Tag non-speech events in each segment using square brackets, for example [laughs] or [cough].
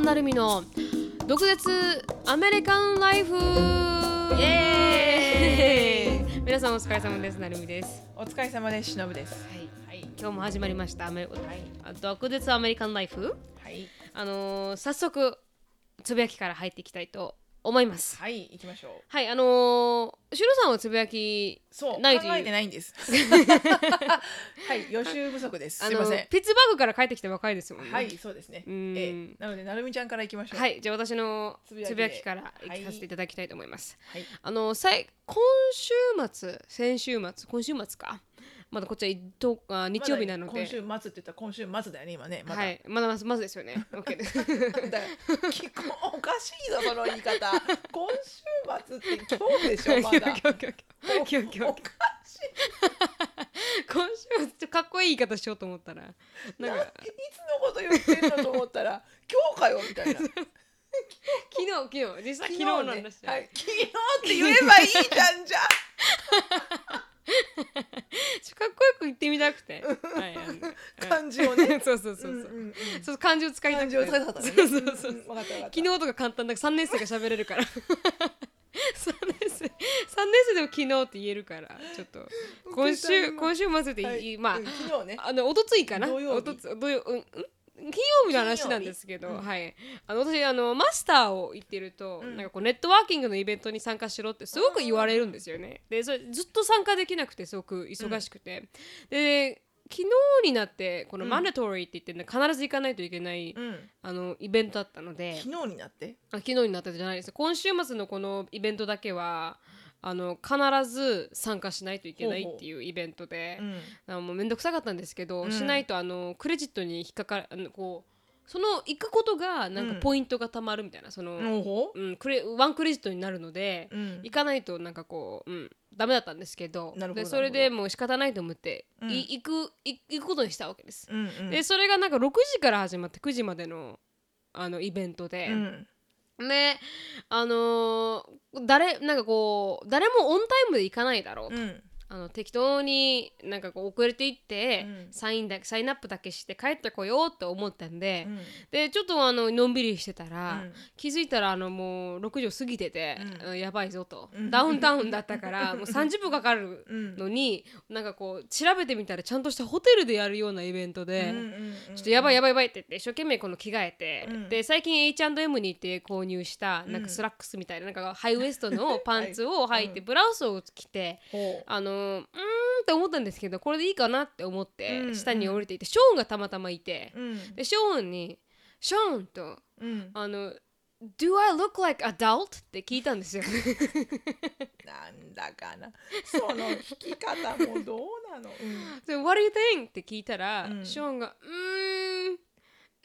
となるみの。独舌アメリカンライフ。イエーイ。[laughs] 皆さんお疲れ様ですなるみです。お疲れ様ですしのぶです。はい、はい、今日も始まりました。アメ、あ独舌アメリカンライフ。はい。あのー早速つぶやきから入っていきたいと思います。はい行きましょう。はいあのー、しろさんはつぶやきそうないという。考えてないんです。はい予習不足です。すいません。ピッツバーグから帰ってきた若いですもんね。はいそうですね。うん。ええなのでなるみちゃんから行きましょう。はい、じゃあ私のつつぶやきからはい行かせていただきたいと思います。はい。あのさい今週末、先週末、今週末か。まだこっちはいとあ日曜日なので、今週末って言ったら今週末だよね今ね。まだ。はい、まだまずまずですよね。[laughs] OK です。だからきこおかしいぞその言い方。[laughs] 今週末って今日でしょ [laughs] まだ。今日今日今日今日今日おかしい。今週末っとかっこいい言い方しようと思ったら、なんか。ないつのこと言ってんのと思ったら今日かよみたいな。昨日昨日。実際昨日なんね。はい、昨日って言えばいいじゃんじゃんかっこよく言ってみたくて、はい、あの漢字をね。そうそうそうそう。うんうんうん。そう漢字を使いたくて。漢字を使いたかったね。そうそうそう。んんわかったわかった。昨日とか簡単だから3年生が喋れるから。3年生3年生でも昨日って言えるから。ちょっと [laughs] 今週今週末でいい、はい。まあ、うん昨日ね。あのおとついかな。土曜日。おとつ土曜うんうん？金曜日の話なんですけど、金曜日？はい、あの私あのマスターを言ってると、うん。なんかこうネットワーキングのイベントに参加しろってすごく言われるんですよね。でそれずっと参加できなくてすごく忙しくて、で昨日になってこのうんマンダトリーって言って、ね、必ず行かないといけない、うん。あのイベントだったので。昨日になって？あ昨日になったじゃないです。今週末のこのイベントだけはあの必ず参加しないといけないっていうイベントでうんあもうめんどくさかったんですけど、うん。しないとあのクレジットに引っかかるあのこうその行くことがなんかうん。ポイントがたまるみたいなその、うん、クレワンクレジットになるので、うん。行かないとなんかこう、うん、ダメだったんですけどでそれでもう仕方ないと思って、うん。い行くい行くことにしたわけです。うんうん。でそれがなんか6時から始まって9時までのあのイベントで、うんであのー誰なんかこう誰もオンタイムで行かないだろうと、うん。あの適当になんかこう遅れていって、うん。サインだサインアップだけして帰ってこようって思ったんで、うん。でちょっとあののんびりしてたら、うん。気づいたらあのもう6時を過ぎてて、やばいぞと、うん。ダウンタウンだったから [laughs] もう30分かかるうん。のに、なんかこう調べてみたらちゃんとしたホテルでやるようなイベントで。ちょっとやばいやばいやばいって言って一生懸命この着替えて、うん。で最近 H&M に行って購入したなんかスラックスみたいななんかハイウエストのパンツを履い。て、うん。ブラウスを着てほあのうーんって思ったんですけどこれでいいかなって思って、うん下に降りていてショーンがたまたまいて、でショーンに「ショーン」とうん。あの「Do I look like adult?」って聞いたんですよ。なんだかな。その弾き方もどうなの？うん。で What do you think? って聞いたら、うん。ショーンが「うーんう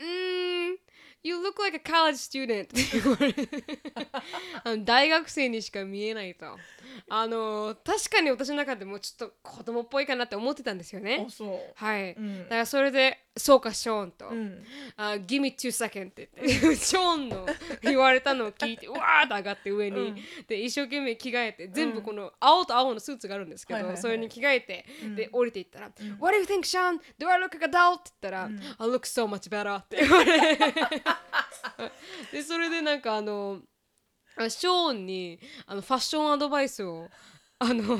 ーん You look like a college student. [laughs] 大学生にしか見えないと。あの確かに私の中でもちょっと子供っぽいかなって思ってたんですよね。はい、うん。だからそれでそうかショーンと、うん。あ Give me two seconds って言って。[laughs] ショーンの言われたのを聞いてうわーって上がって上に、うん。で一生懸命着替えて全部この青と青のスーツがあるんですけど、はいはいはい。それに着替えて、うん。で降りていったら「What do you think, Sean? Do I look like a doll?」って言ったら「うん。I look so much better」って言われ [laughs] でそれでなんかあのあショーンにあのファッションアドバイスをあの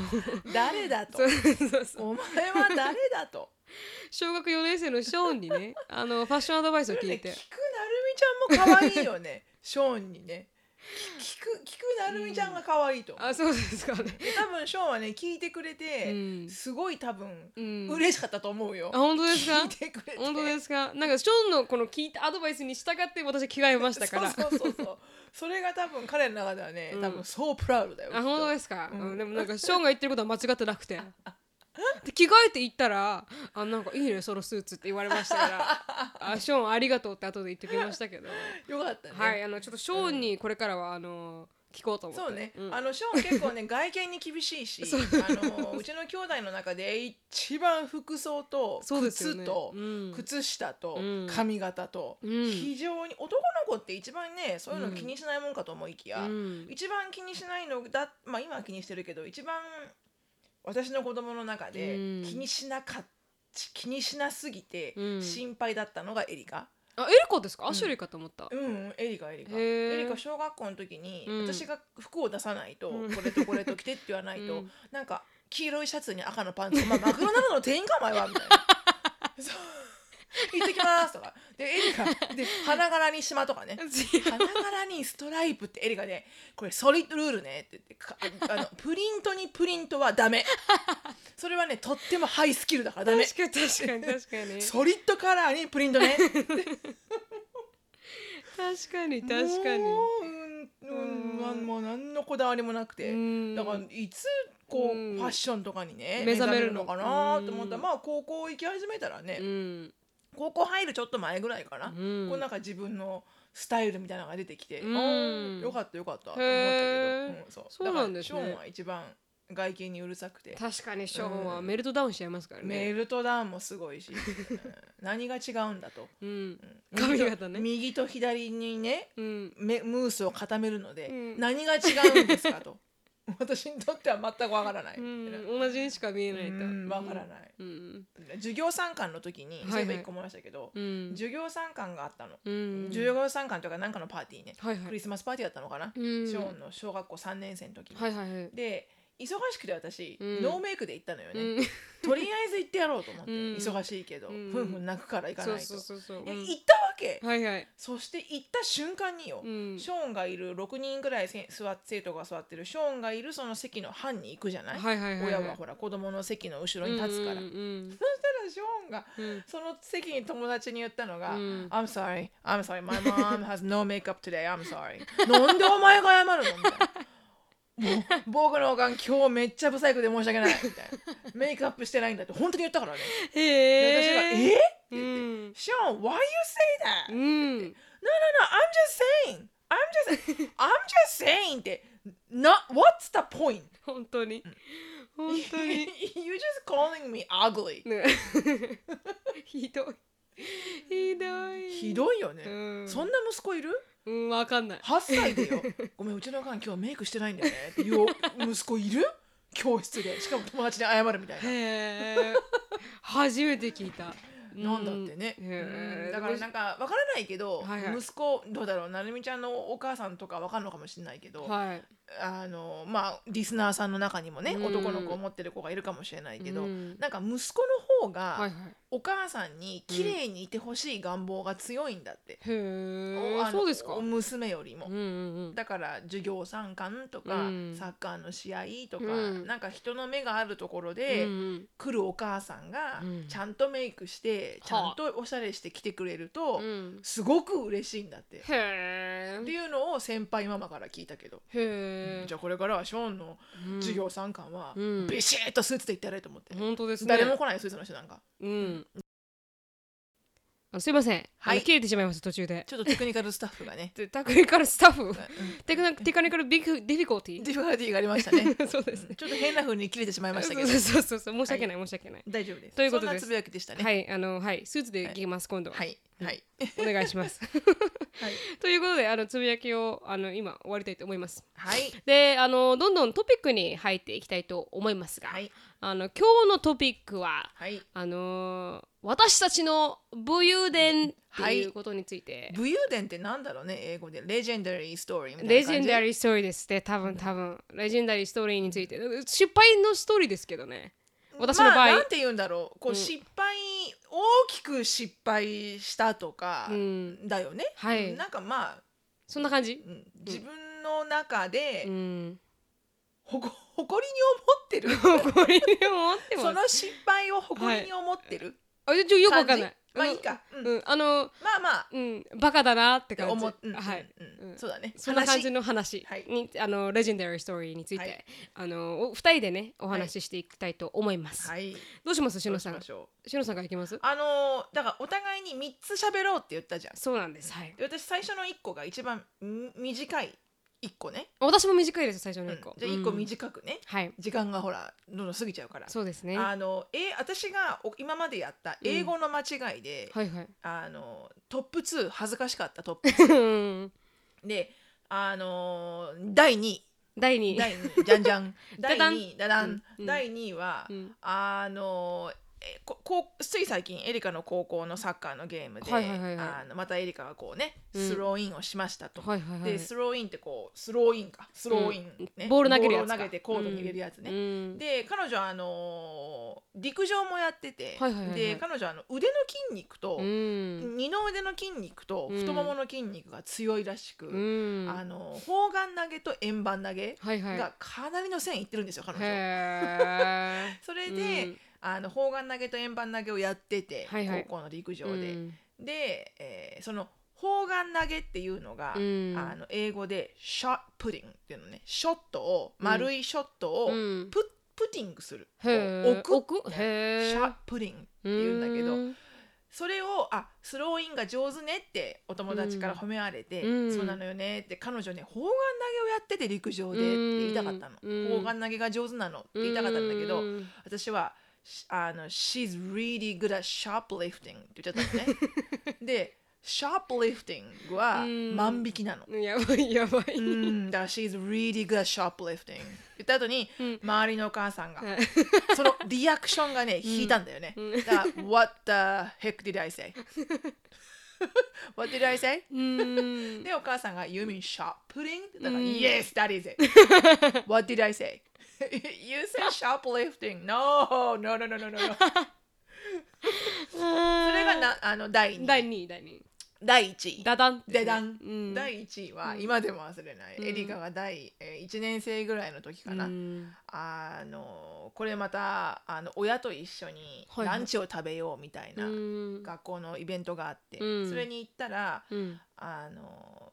誰だと。[laughs] お前は誰だと小学4年生のショーンにねあのファッションアドバイスを聞ねいて。菊成美ちゃんも可愛いよね。ショーンにね。菊菊成美ちゃんが可愛いと。思うあそうですかね。で多分ショーンはね聞いてくれて、うん。すごい多分、うん。嬉しかったと思うよ。あ本当ですか？聞いてくれて。本当ですか？なんかショーンのこの聞いたアドバイスに従って私着替えましたから。そうそうそうそう。それが多分彼の中ではね、うん。多分そうプラウドだよあ本当でですか、うん。うん。でもなんかショーンが言ってることは間違ってなくてで着替えて行ったら「あなんかいいねそのスーツ」って言われましたから「あショーンありがとう」って後で言ってきましたけど、よかったね。はいあのちょっとショーンにこれからはあの聞こうと思って。そうね、ん。あのショーン結構ね外見に厳しいし [laughs] あのうちの兄弟の中で一番服装とそうですよね。靴とうん。靴下とうん。髪型とうん。非常に男の子って一番ねそういうの気にしないもんかと思いきや、うん。一番気にしないのだまあ今は気にしてるけど一番私の子供の中でうん。気にしなかっ気にしなすぎてうん。心配だったのがエリカ、あエリカですか？ん。アシュリーかと思った、うんエリカエリカ。エリカ小学校の時に、うん。私が服を出さないと、うん。これとこれと着てって言わないと、うん。なんか黄色いシャツに赤のパンツ「まあ、マクドナルドの店員かお前は」みたいな「そ [laughs] う行ってきます」とか。でエリカで花柄に島とかね。[laughs] 花柄にストライプってエリカで「これソリッドルールね」って言ってかあの [laughs] プリントにプリントはダメ。それはねとってもハイスキルだからダメ。確かに確かに確かに。[laughs] ソリッドカラーにプリントね。確かに確かに。もううんうんまあもう何のこだわりもなくて、うん。だからいつこう、うん。ファッションとかにね目覚めるの。のかなと思ったら、うん。まあ高校行き始めたらね、うん高校入るちょっと前ぐらいかな、うん。こうなんか自分のスタイルみたいなのが出てきて、うん。よかったよかったと思ったけど、へー。うんそう。そうなんですね。だからショーンは一番外見にうるさくて。確かにショーンはメルトダウンしちゃいますからね。メルトダウンもすごいし、うん。何が違うんだと、うん。うん。髪型ね。右と左にねうん。めムースを固めるので、うん。何が違うんですかと [laughs] 私にとっては全くわからない、ううんん同じにしか見えないと。んわからない、うん。授業参観の時に、はいはい。そういえば一個思いましたけど、うん。授業参観があったの、うん。授業参観というか何かのパーティーね、はいはい。クリスマスパーティーだったのかな、うん。ショーンの小学校3年生の時に、はいはいはい。で忙しくて私、うん。ノーメイクで行ったのよね、うん。とりあえず行ってやろうと思って、うん。忙しいけど、うん。ふんふん泣くから行かないと。そうそうそうで行ったわけ、はいはい。そして行った瞬間によ、うん。ショーンがいる6人ぐらいせ座っ生徒が座ってるショーンがいるその席の班に行くじゃない、はいはいはいはい。親はほら子供の席の後ろに立つから、うんうん。そしたらショーンがうん。その席に友達に言ったのが、うん。I'm sorry, I'm sorry, my mom has no makeup today, I'm sorry. なんでお前が謝るの？みたいな [laughs] 僕のおかん今日めっちゃブサイクで申し訳ないみたいな。メイクアップしてないんだって本当に言ったからね。へで私が「ええっ?」ってう言って「ん。Sean, why you say that?、うん。No, no, no, I'm just saying. I'm just, I'm just saying って、not, what's the point? 本当に。本当に。[laughs] You're just calling me ugly. ね [laughs] ひどい。ひどい。ひどいよね、うん。そんな息子いる？うんわかんない ?8 歳でよ。[laughs] ごめん、うちのおかん今日メイクしてないんだよね。っていう息子いる？教室で。しかも友達に謝るみたいな。へえ初めて聞いたなんだってね、うんだからなんかわからないけど、はいはい息子どうだろう？なるみちゃんのお母さんとかわかんのかもしれないけど、はいあのまあリスナーさんの中にもね、うん。男の子を持ってる子がいるかもしれないけど、うん。なんか息子の方が、お母さんに綺麗にいてほしい願望が強いんだって、へえおあのそうですか？お娘よりも、うんうんうん。だから授業参観とか、うん。サッカーの試合とか、うん。なんか人の目があるところで、うんうん来るお母さんがうん。ちゃんとメイクして、ちゃんとおしゃれして来てくれると、うん。すごく嬉しいんだって。へえっていうのを先輩ママから聞いたけど、へえじゃあこれからはショーンのうん。授業参観はうん。ビシッとスーツで行ってやれと思って、本当ですね。誰も来ないスーツの人なんか。うんあのすいません、はい。あの切れてしまいました途中で。ちょっとテクニカルスタッフがね。で [laughs] テクニカルスタッフ。うん。テクニ technical big difficulty difficulty がありましたね。[laughs] そうですね。ちょっと変な風に切れてしまいましたけど。そうそうそうそう申し訳ない、申し訳ない。大丈夫です。ということです。そんなつぶやきでしたね。はいあのはい。スーツで行きます、今度。は、はい。はいお願いします。[laughs] はい。ということであのつぶやきをあの今終わりたいと思います。はい。であのどんどんトピックに入っていきたいと思いますが、はい。あの今日のトピックははい。あのー私たちの武勇伝ってはいいうことについて、武勇伝ってなんだろうね英語で。レジェンダリーストーリーみたいなレジェンダリーストーリーですね多分多分レジェンダリーストーリーについて。失敗のストーリーですけどね。私の場合、まあ、なんて言うんだろう。こう、うん。失敗大きく失敗したとかうん。だよね、はい。なんかまあ、そんな感じ？うん。自分の中でうん。ほこ [laughs] 誇りに思ってる。これに思ってます。その失敗を誇りに思ってるあちょよくわかんない。まあいいか、うん。うん、あのまあまあ。うん。バカだなって感じ。思っうんはい、うん。うん。そうだね。そんな感じのの話。はい。に、あのレジェンダリーストーリーについて、はい。あのお二人でねお話ししていきたいと思います、はい。どうします？しのさん。しのさんからいきます？あのーだからお互いに3つ喋ろうって言ったじゃん。そうなんです。はい。で私最初の1個が一番ん短い1個ね、私も短いです最初のうん。一個、じゃあ1個うん。短くね、はい。時間がほらどんどん過ぎちゃうから。そうですね。あのえ私がお今までやった英語の間違いで、はいはい。あのトップ2恥ずかしかったトップ2うん。であの第2位第二。第2位じゃんじゃん。第 [laughs] ダダン。2位ダダン、うん。第2位は、うん。あのえここうつい最近エリカの高校のサッカーのゲームで、はいはいはいはい。あのまたエリカがこうねうん。スローインをしましたと、はいはいはいでスローインってこうスローインか。スローイン、ね。ボール投げるやつか。ボールを投げてコートに入れるやつね、うん。で彼女はあのー陸上もやってて、はいはいはいはい。で彼女はあの腕の筋肉と、うん。二の腕の筋肉とうん。太ももの筋肉が強いらしく、うん。あの砲丸投げと円盤投げがかなりの線いってるんですよ彼女。へ [laughs] それで、うんあの砲丸投げと円盤投げをやってて、はいはい。高校の陸上ーで。うん。で、えーその砲丸投げっていうのが、うん。あの英語でショットプディングっていうのね。ショットを丸いショットをうん。プ,、プティングする。へー。置く置く？へー。ショットプディングっていうんだけど、うん。それをあスローインが上手ねってお友達から褒められて、うん。そうなのよねって彼女ね砲丸投げをやってて陸上でって言いたかったの、うん。砲丸投げが上手なのって言いたかったんだけど、うん。私はしあの She's really good at shoplifting って言っちゃったのねで shoplifting はうん万引きなの、やばいやばいうん、だから She's really good at shoplifting 言った後に、うん周りのお母さんがはいそのリアクションがね引いたんだよね、うんだから What the heck did I say? What did I say? うんでお母さんが You mean shoplifting? だから、うん Yes, that is it. What did I say? [laughs] you said shoplifting. No, no, no, no, no, no. [laughs] それがなあの第2第位。2位第2位第1位。ダダン。ですねでだん、うん。第1位はうん。今でも忘れない、うん。エリカが第、えー、1年生ぐらいの時かな、うん。あのこれまたあの親と一緒にはいはい。ランチを食べようみたいなうん。学校のイベントがあって、うん。それに行ったらうん。あの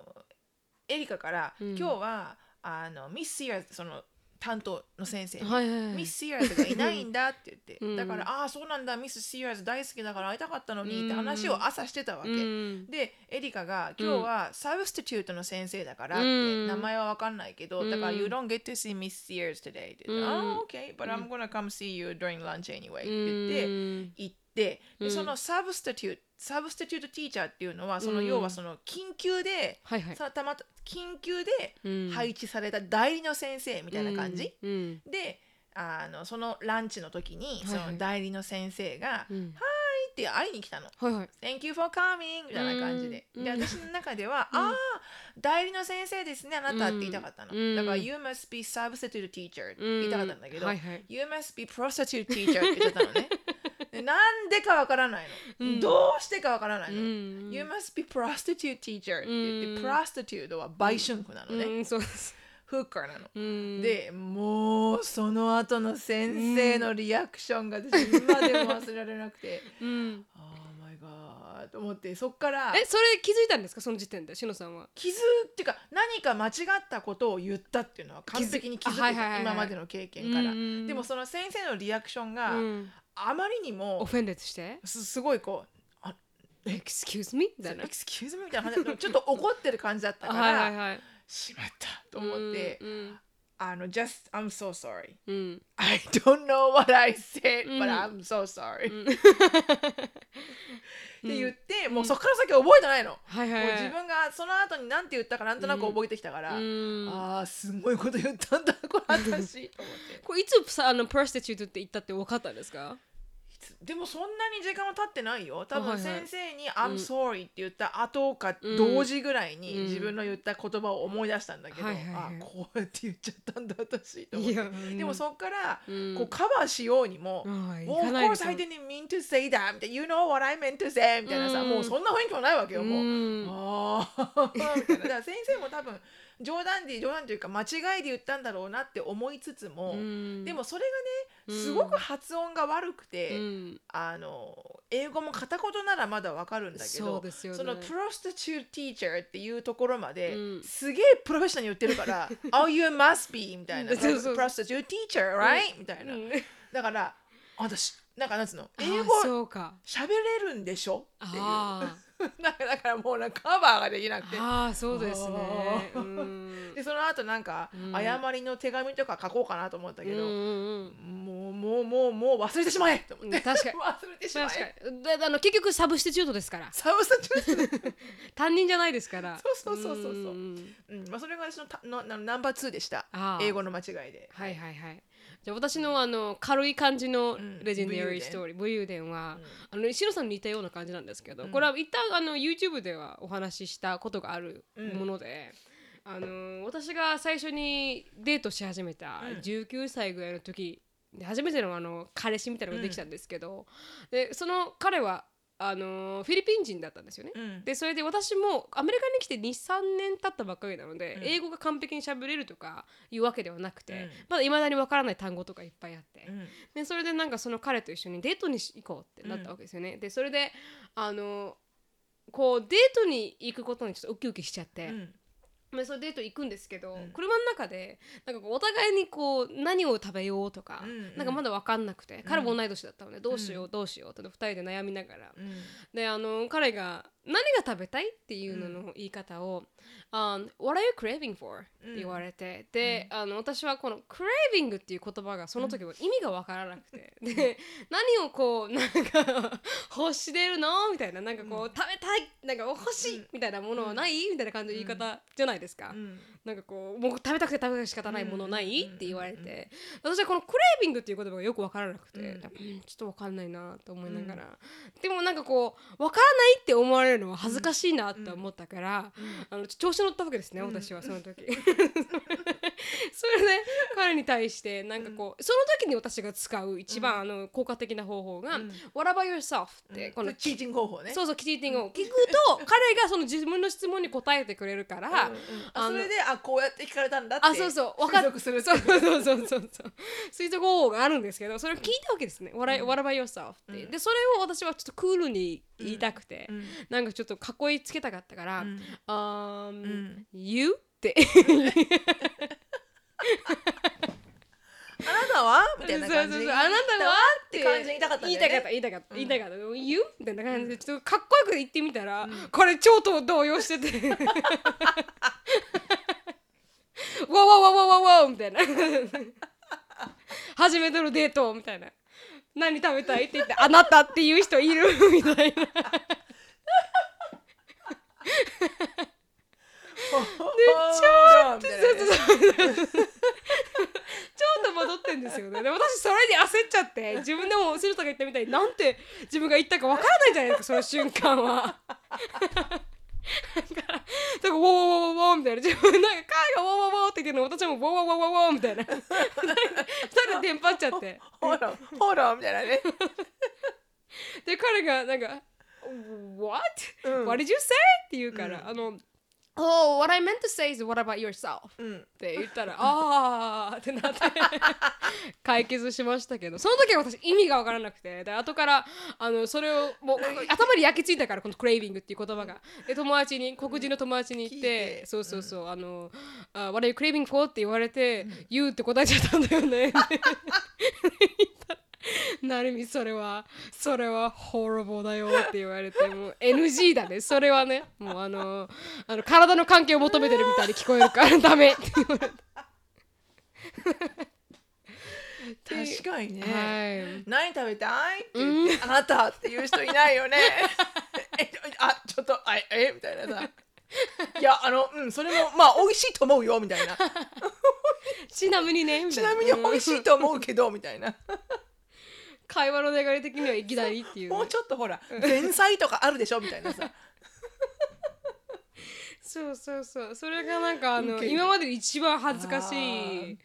エリカから、うん。今日はあのミス・シアーズその担当の先生に、はいはいはいミス・シアーズがいないんだって言って、うん。だからああそうなんだ。ミス・シアーズ大好きだから会いたかったのにってうん。話を朝してたわけ、うん。でエリカが今日はサブスティチュートの先生だからって、うん。名前は分かんないけど、うん。だから You don't get to see Miss Sears today って言って、うん Oh okay but I'm gonna come see you during lunch anyway って言って、うん。行ってうん。でそのサブスティチュートサブスティチュートティーチャーっていうのはそのうん。要はその緊急で、はいはい。さたまた緊急でうん。配置された代理の先生みたいな感じ、うん。であのそのランチの時にはいはい。その代理の先生が「うんはい」って会いに来たの。はいはい Thank you for coming みたいな感じで。うん。で、私の中では、うんああ、代理の先生ですね、あなたって言いたかったの。うん。だから、You must be substitute teacher って言いたかったんだけど、はいはい You must be prostitute teacher って言っちゃったのね。[laughs] でなんでかわからないの、うん。どうしてかわからないの。うん。You must be prostitute teacher って言って、うん。prostitute は売春婦なのね。うんそうですフッカーなの。うん。でもうその後の先生のリアクションが私今でも忘れられなくて、[laughs] うん。と思ってそっから。えそれ気づいたんですか？その時点でしのさんは。気づっていうか何か間違ったことを言ったっていうのは完璧に気づいはいはいはい今までの経験から。うん。でもその先生のリアクションがうんあまりにオもフェンデッドして？すすごいこう「あ Excuse me? みたいな。excuse me」みたいな感じでちょっと怒ってる感じだったから [laughs] はいしまったと思ってうんあの「just I'm so sorry. うん I don't know what I said うん but I'm so sorry」うんって言ってもうそこから先覚えてないの。はいはい自分がその後に何て言ったかなんとなく覚えてきたから、うんああすごいこと言ったんだこれ私。[laughs] これいつさあのプロスティチュートって言ったって分かったんですか？でもそんなに時間は経ってないよ。多分はいはい。先生に「I'm sorry」って言った後かうん同時ぐらいにうん。自分の言った言葉を思い出したんだけど、はいはいはい。あこうやって言っちゃったんだ私と思って。いやうん。でもそっからうん。こうカバーしようにも、はい。もう of course す I didn't mean to say that みたいな。You know what I meant to say みたいなさ、うん。もうそんな雰囲気もないわけよもう、うん。ああみたいなだから先生も多分冗談で冗談というか間違いで言ったんだろうなって思いつつも、うん。でもそれがうん。ねすごく発音が悪くて、うん。あの英語も片言ならまだわかるんだけそどねそのプロスティチュートティーチャーっていうところまで、うん。すげえプロフェッショナルに言ってるから「[laughs] Oh you must be」みたいな「[laughs] そうそう。そう prostitute teacher right?、みたいな。うん。だから私なんかなんつうの？あ英語そうか。喋れるんでしょ？っていう [laughs] だからもうなんかカバーができなくて。ーあーそうですね。[laughs] うん。でその後なんかうん。謝りの手紙とか書こうかなと思ったけど、うんもうもうもうもう忘れてしまえと思って、うん確かに。[laughs] 忘れてしま確えかに。であの結局サブスティチュートですから。サブスティチュート。担任じゃないですから。そうそうそうそうそう。うんまあ、それが私のたのなナンバー2でした。英語の間違いで。はいはいはいじゃあ私のあの軽い感じのん。 legendary story 武勇伝は、あの石野さんに似たような感じなんですけど、これは一旦あの YouTube ではお話ししたことがあるもので、あの私が最初にデートし始めた19歳ぐらいの時で初めてのあの彼氏みたいなのができたんですけど、でその彼はあのフィリピン人だったんですよね。うん。でそれで私もアメリカに来て23年経ったばっかりなので、英語が完璧に喋れるとかいうわけではなくて、うん。まだいまだにわからない単語とかいっぱいあって、うん。でそれでなんかその彼と一緒にデートに行こうってなったわけですよね。でそれであのこうデートに行くことにちょっとウキウキしちゃって、うんまあ、そのデート行くんですけど、うん。車の中でなんかこうお互いにこう何を食べようとか、うんうん。なんかまだ分かんなくて、彼も同い年だったのでどうしようどうしようって2人で悩みながら、うん。であの彼が何が食べたいっていうのの言い方を「um, What are you craving for?」って言われて、で、あの私はこの「craving」っていう言葉がその時は意味が分からなくて、で何をこうなんか欲してるの？みたいななんかこう、食べたい？なんか欲しい？みたいなものはない、みたいな感じの言い方じゃないですか。うん。なんかこうもう食べたくて食べたくて仕方ないものない、うんって言われて、私はこのクレービングっていう言葉がよく分からなくて、うん。うんちょっと分かんないなと思いながら、でもなんかこう分からないって思われるのは恥ずかしいなって思ったから、あの調子乗ったわけですね、私はその時。[laughs] [laughs] それで [laughs] 彼に対してなんかこう、その時に私が使う一番、あの効果的な方法が「What about yourself?」って、このチーチング方法ね。そうそうキティティングを聞くと彼がその自分の質問に答えてくれるから、うんうん。あそれであこうやって聞かれたんだってあそうそう分かっするそうそうそうそうそう。[laughs] 推測方法があるんですけどそれを聞いたわけですね「What, about yourself?」って、でそれを私はちょっとクールに言いたくて、うん。なんかちょっとかっこいいつけたかったから「ん。um, ん。You?」って [laughs] あなたはみたいな感じ。そうそうそう。あなたはって。感じで言いたかった言いたかった言いたかった。言いたかった「You?」みたいな感じで。ちょっとかっこよく言ってみたら、これ超と動揺してて「[laughs] わわわわわわ」みたいな。初めてのデートみたいな。何食べたいって言ってあなたっていう人いる？みたいな [laughs] ょっと戻ってんですよね。で私それに焦っちゃって自分でもセルタが言ったみたいになんて自分が言ったかわからないじゃないですかその瞬間は。だからだからウォーウォーウォーウォーみたいな。自分なんか彼がウォーウォーウォーって言ってるの私もウォーウォーウォーウォーウォーみたいな。二人でテンパっちゃって。ほらほらみたいなね。で彼がなんか「What?、うん。What did you say?」って言うから、あの「Oh, what I meant to say is what about yourself?」うん。って言ったら「あー」ってなって。[laughs] 解決しましたけど。その時は私意味が分からなくて。で後からあのそれをもう頭に焼き付いたからこのクレイビングっていう言葉が。で友達に黒人の友達に言っ聞いて。てそうそうそう、あの「あ What are you craving for?」って言われて「言う」って答えちゃったんだよね。って言ったら [laughs] なるみそれはそれはホロボだよって言われてもう NG だね。それはねもうあのあの体の関係を求めてるみたいに聞こえるからダメって言われて。確かにね、はい。何食べたいって言って、あなたっていう人いないよね。え [laughs] あちょっとあえみたいなさ。いやあのうんそれもまあ美味しいと思うよみたいな。[laughs] ちなみにねちなみに美味しいと思うけどみたいな会話の流れ的にはいきなりっていうね、もうちょっとほら前菜とかあるでしょ？みたいなさ。[laughs] そうそうそう。それがなんかあの今までで一番恥ずかしい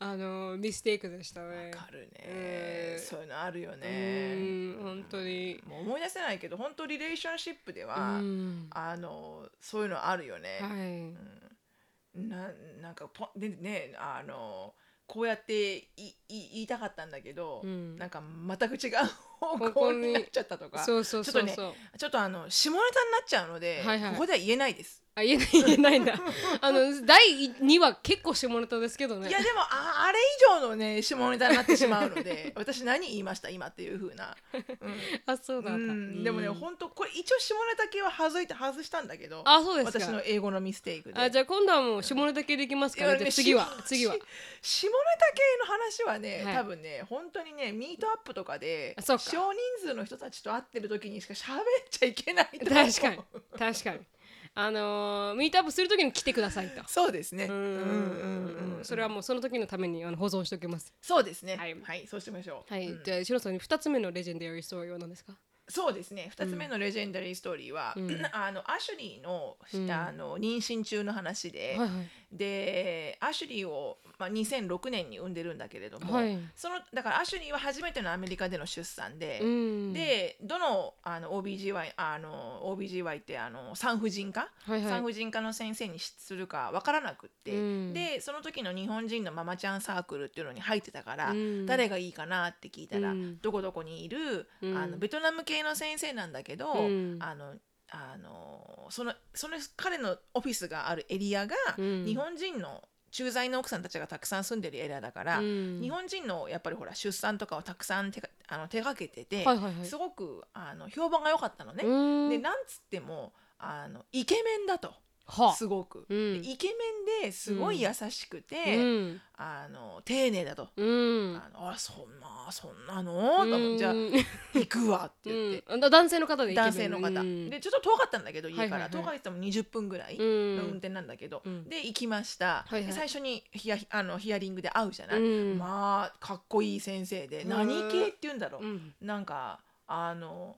あのミステイクでしたね。わかるね、うん。そういうのあるようね、ん本当に。もう思い出せないけど本当リレーションシップでうは、ん。あのそういうのあるよね、はい。ななんかポでねあのこうやっていい言いたかったんだけど、うん。なんか全く違う方向になっちゃったとか。ちょっとねちょっとあの下ネタになっちゃうので、はいはい。ここでは言えないです。あ言えない言えないんだ。あの第2話結構下ネタですけどね。いやでもああれ以上のね下ネタになってしまうので [laughs] 私何言いました今っていう風な、[laughs] あそうだ。うん。うん。でもねうん本当これ一応下ネタ系は外いて外したんだけどあそうですか。私の英語のミステイクで。あじゃあ今度はもう下ネタ系できますか。ら、ねじゃあ次は下次は。し下ネタ系の話はね、はい。多分ね本当にねミートアップとかで少人数の人たちと会ってる時にしか喋っちゃいけない確かに確かにあのーミートアップするときに来てくださいと。そうですね。うんうんうんうんそれはもうその時のためにあの保存しておきます。そうですね。ははいい、そうしましょう。はい、うんじゃあシロさんに二つ目のレジェンダリーストーリーは何ですか？そうですね。二つ目のレジェンダリーストーリーは、うん。[clears throat] あのアシュリーの、うんあの妊娠中の話で、はいはい。でアシュリーを、まあ、2006年に産んでるんだけれども、はい。そのだからアシュリーは初めてのアメリカでの出産で、うん。でどのあの OBGY あの OBGY ってあの産婦人科、はいはい。産婦人科の先生にするかわからなくって、うん。でその時の日本人のママちゃんサークルっていうのに入ってたから、うん。誰がいいかなって聞いたら、うん。どこどこにいる、うん。あのベトナム系の先生なんだけど、うん。あのあのそのその彼のオフィスがあるエリアが、うん。日本人の駐在の奥さんたちがたくさん住んでるエリアだから、うん。日本人のやっぱりほら出産とかをたくさん手があの手がけてて、はいはいはい。すごくあの評判が良かったのね。うん。でなんつってもあのイケメンだとはすごく、うん。でイケメンですごい優しくて、うん。あの丁寧だと。うん。あのあそんなそんなの？と思ってじゃあ [laughs] 行くわって言って、男性の方で男性の方、うん。でちょっと遠かったんだけど家から、はいはいはい。遠かったも20分ぐらいうん。の運転なんだけど、うん。で行きました、はいはい。で最初にヒアあのヒアリングで会うじゃない、うん。まあかっこいい先生で、うん何系って言うんだろう、うん。なんかあの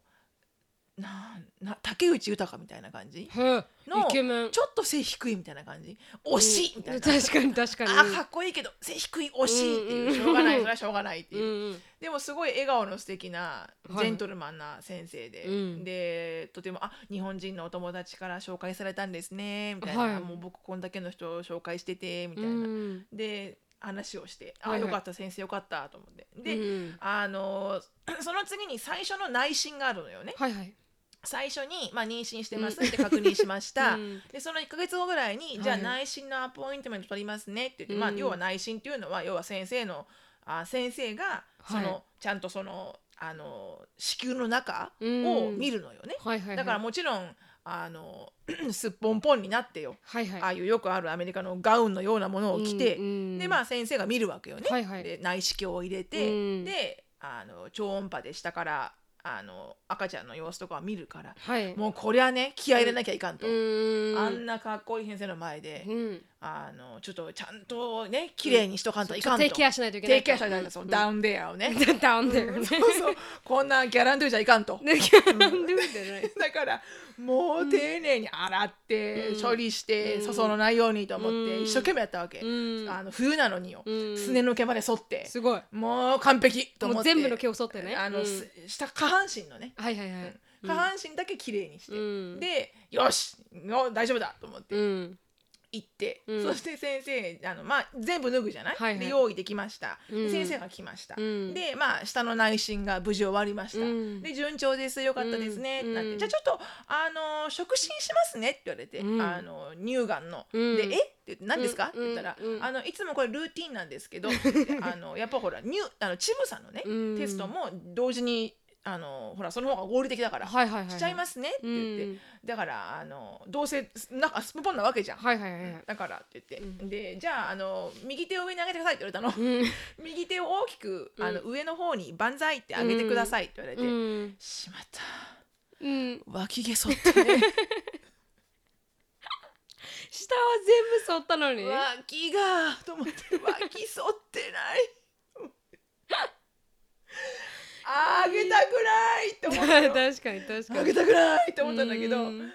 なんな竹内豊みたいな感じ？のイケメン。ちょっと背低いみたいな感じ？惜しいみたいな、確かに確かに。あかっこいいけど背低い惜しいっていう、うんしょうがないそれはしょうがないっていう、うんうん。でもすごい笑顔の素敵なはい。ジェントルマンな先生で、うん。でとても「あ日本人のお友達から紹介されたんですね」みたいな、はい。もう僕こんだけの人を紹介してて」みたいな、うんで話をして「あ、はいはい。よかった先生よかった」と思って。で、うんあの [clears throat] その次に最初の内診があるのよね。はいはい最初に、まあ、妊娠してますって確認しました、[laughs] うん。でその1か月後ぐらいに、い。じゃあ内診のアポイントメント取りますねって言って、まあ、うん要は内診っていうのは要は先生のあ先生がその、はいちゃんとそのあの子宮の中うん。を見るのよね、はいはいはい。だからもちろんあの [clears throat] すっぽんぽんになってよ、はいはい。ああいうよくあるアメリカのガウンのようなものを着て、うんうん。でまあ先生が見るわけよね。はいはい。で内視鏡を入れて、うん。であの超音波で下からあの赤ちゃんの様子とかを見るからはい。もうこりゃね気合い入れなきゃいかんと、うん。あんなかっこいい先生の前で、うんあのちょっとちゃんとね綺麗にしとかんといかんと、テイケアしないといけないテイケアしないとそうダウンデアをね、[laughs] ダウンでね。そうそう。こんなギャランドゥじゃいかんと。[laughs] ねキャランドゥじゃない。だからもう丁寧に洗って、うん。処理して、うん。粗相のないようにと思って、うん。一生懸命やったわけ、うん。あの冬なのによ、うん。すねの毛まで剃ってすごい。もう完璧と思って。もう全部の毛を剃ってね。あの、下下半身のね。はいはいはい。下半身だけ綺麗にして、うん。でよしよ大丈夫だと思って。うん行って、うん。そして先生あの、まあ、全部脱ぐじゃない、はいはい。で用意できました、でうん。先生が来ました、うん。でまあ下の内診が無事終わりました、うん。で順調です。よかったですね、うん。ってなって。うん。じゃあちょっとあの触診しますねって言われて、うん。あの乳がんの、うん。でえ？って言って何ですか、うん。って言ったら、うん。あのいつもこれルーティンなんですけど [laughs] あのやっぱほら乳あのチブさんのね、うん。テストも同時にあのほらその方が合理的だから、はいはいはいしちゃいますねって言って、うん。だからあのどうせなんかスポポンなわけじゃん、はいはいはいはい。だからって言って、うでじゃああの右手を上に上げてくださいって言われたの、うん。右手を大きくあの、う上の方に万歳って上げてくださいって言われて、うん。しまった。うん。脇毛剃ってね。[laughs] 下は全部剃ったのに？脇がと思って脇剃ってないあげたくないって思ったの。[laughs] 確かに確かに。あげたくないって思ったんだけど、ううんん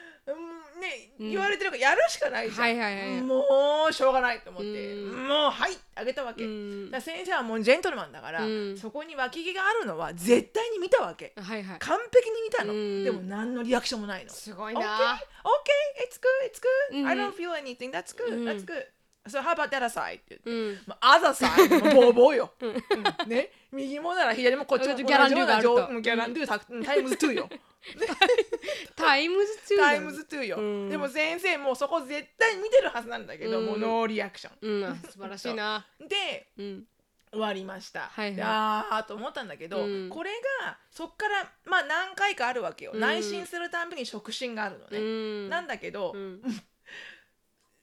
ね、うん。言われてるからやるしかないじゃん、はいはいはいもうしょうがないと思って、うん。もうはいあげたわけ、先生はもうジェントルマンだから、うん。そこに脇毛があるのは絶対に見たわけ。はいはい。完璧に見たの、うん。でも何のリアクションもないの。すごいな。OK it's good it's good、うん。I don't feel anything. That's good、うん that's good so how about that side って言って、うん。まあ、other side もボーボーよ、[laughs] うん。ね。右もなら左もこっちも同じようなギャランドゥた times 2 [laughs] よ。 times 2 times 2よ、うん。でも先生もうそこ絶対見てるはずなんだけど、うん。もうノーリアクショうん。あ素晴らしいな。ン [laughs] でうん。終わりました、あーと思ったんだけど、うん。これがそっからまあ何回かあるわけよ、うん。内診するたんびに触診があるのね、うん。なんだけど、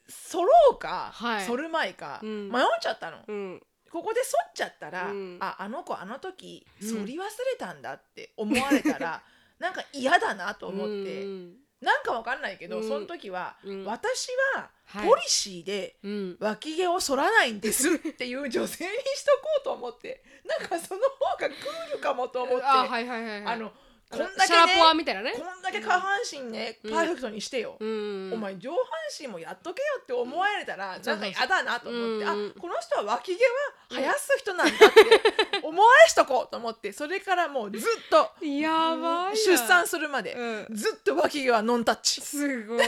うん剃ろうか、はい。剃る前か、うん。迷っちゃったの、うん。ここで剃っちゃったら、うん。ああの子あの時うん。剃り忘れたんだって思われたら、なんか嫌だなと思って、うん。なんかわかんないけど、うん。その時は、うん。私ははい。ポリシーでうん。脇毛を剃らないんですっていう女性にしとこうと思って。なんかその方がクールかもと思って。あはいはいのこんだけシャラポワねみたいなね。こんだけ下半身ね、うん。パーフェクトにしてよ、うん。お前上半身もやっとけよって思われたら、ん。なんか嫌だなと思って、うん。あこの人は脇毛は生やす人なんだって思われしとこうと思ってそれからもうずっとやばいな。出産するまで、うん。ずっと脇毛はノンタッチ。すごい。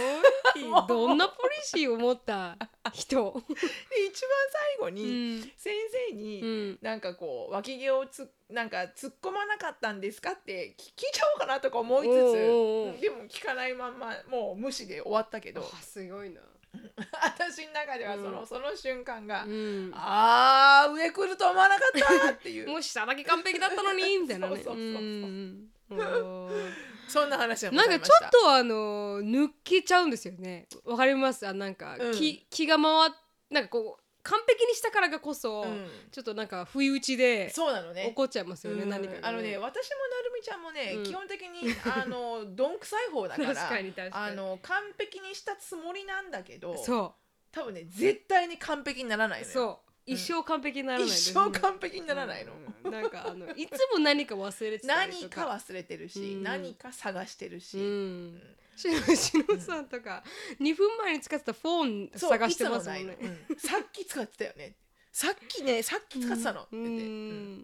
[laughs] どんなポリシーを持った人？で一番最後うにん。先生に、うん。なんかこう脇毛をつなんか突っ込まなかったんですかって聞聞いちゃおうかなとか思いつつでも聞かないまんまもう無視で終わったけど。あすごいな。[laughs] 私の中ではその,、うん。その瞬間が、うん。あー上来ると思わなかったっていう。もう下だけ完璧だったのにみたいなね。[laughs] そうそうそうそう。[laughs] そんな話がごなんかちょっとあの抜けちゃうんですよね。わかります？あなんか、うん。気気が回っなんかこう完璧にしたからがこそ、うん。ちょっとなんか不意打ちでそうなのね。怒っちゃいますよね、うん。何かがあのね私もなちゃんもね、うん。基本的にあの [laughs] どんくさい方だからあの完璧にしたつもりなんだけどそ多分ね絶対に完璧にならないそう。一生完璧にならないです一生完璧にならないの、うん。なんかあのいつも何か忘れてたりと何か忘れてるし、うん。何か探してるし、うん。しのしのさんとか、2分前に使ってたフォン探してますもんね。うん。さっき使ってたよねさっきねさっき使ってたの、って言って、うん。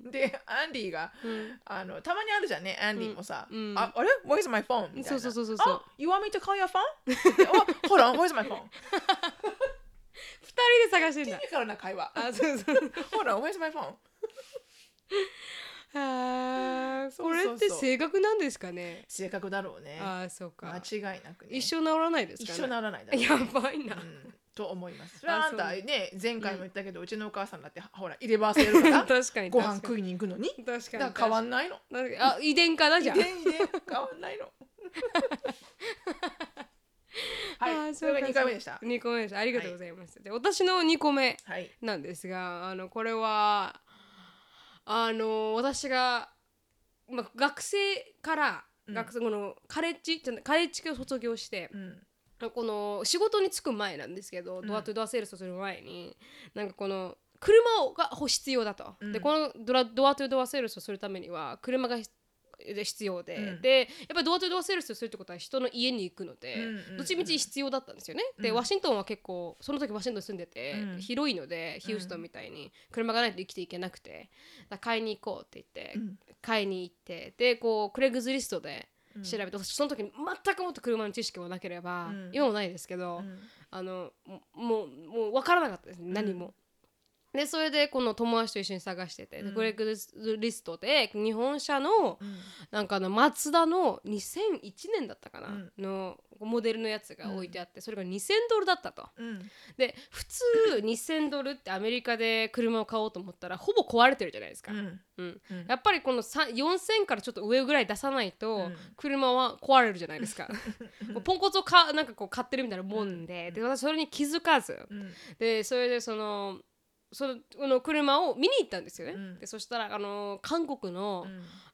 うん。でアンディがうん。あのたまにあるじゃんねアンディもさ、うん。ああれ？Where's my phone? みたいな。そうそうそうそうあ You want me to call your phone? お Hold on, where's my phone? [laughs] 二人で探してんだ。テクニカルな会話。あそうそう。Hold on, where's my phone? あこれって性格なんですかね？正確だろうね。あーそうか。間違いなくね。一生治らないですかね？一生ならないだね。やばいな、うんと思います。それはあんたね前回も言ったけど、うちのお母さんだってほら入れ歯せるから。[laughs] 確かにご飯食いに行くのに。確かにだから変わんないの。あ遺伝かなじゃあ。遺伝遺伝。変わんないの。[laughs] はいそれが2回目でした。2個目です。ありがとうございます、で私の2個目はい。なんですがあのこれはあの私が、まあ、学生から、うん。学生このカレッジじゃないカレッジを卒業してう、んこの仕事に就く前なんですけど、うん。ドアトゥドアセールスをする前になんかこの車をが必要だと、うん。でこのドラドアトゥドアセールスをするためには車が必要で、うん。でやっぱりドアトゥドアセールスをするってことは人の家に行くので、うんうんうんどっちみち必要だったんですよね、でうん。ワシントンは結構その時ワシントンに住んでて、うん。広いのでヒューストンみたいに車がないと生きていけなくて買いに行こうって言って、うん。買いに行ってでこうクレグズリストでうん調べて、私その時に全くもっと車の知識もなければ、うん。今もないですけど、うん。あのももうもう分からなかったですね何も。でそれでこの友達と一緒に探してて、でうん。クレグズリストで日本車のうん。なんかあのマツダの2001年だったかな、うん。のモデルのやつが置いてあって、それが2000ドルだったと。うん。で普通2000ドルってアメリカで車を買おうと思ったらほぼ壊れてるじゃないですか。うん。うん。うん。やっぱりこのさ4000からちょっと上ぐらい出さないとうん。車は壊れるじゃないですか。[laughs] ポンコツをかなんかこう買ってるみたいなもんで,、で私それに気づかず。うん。でそれでそのその車を見に行ったんですよね。うん。でそしたらあの韓国の,、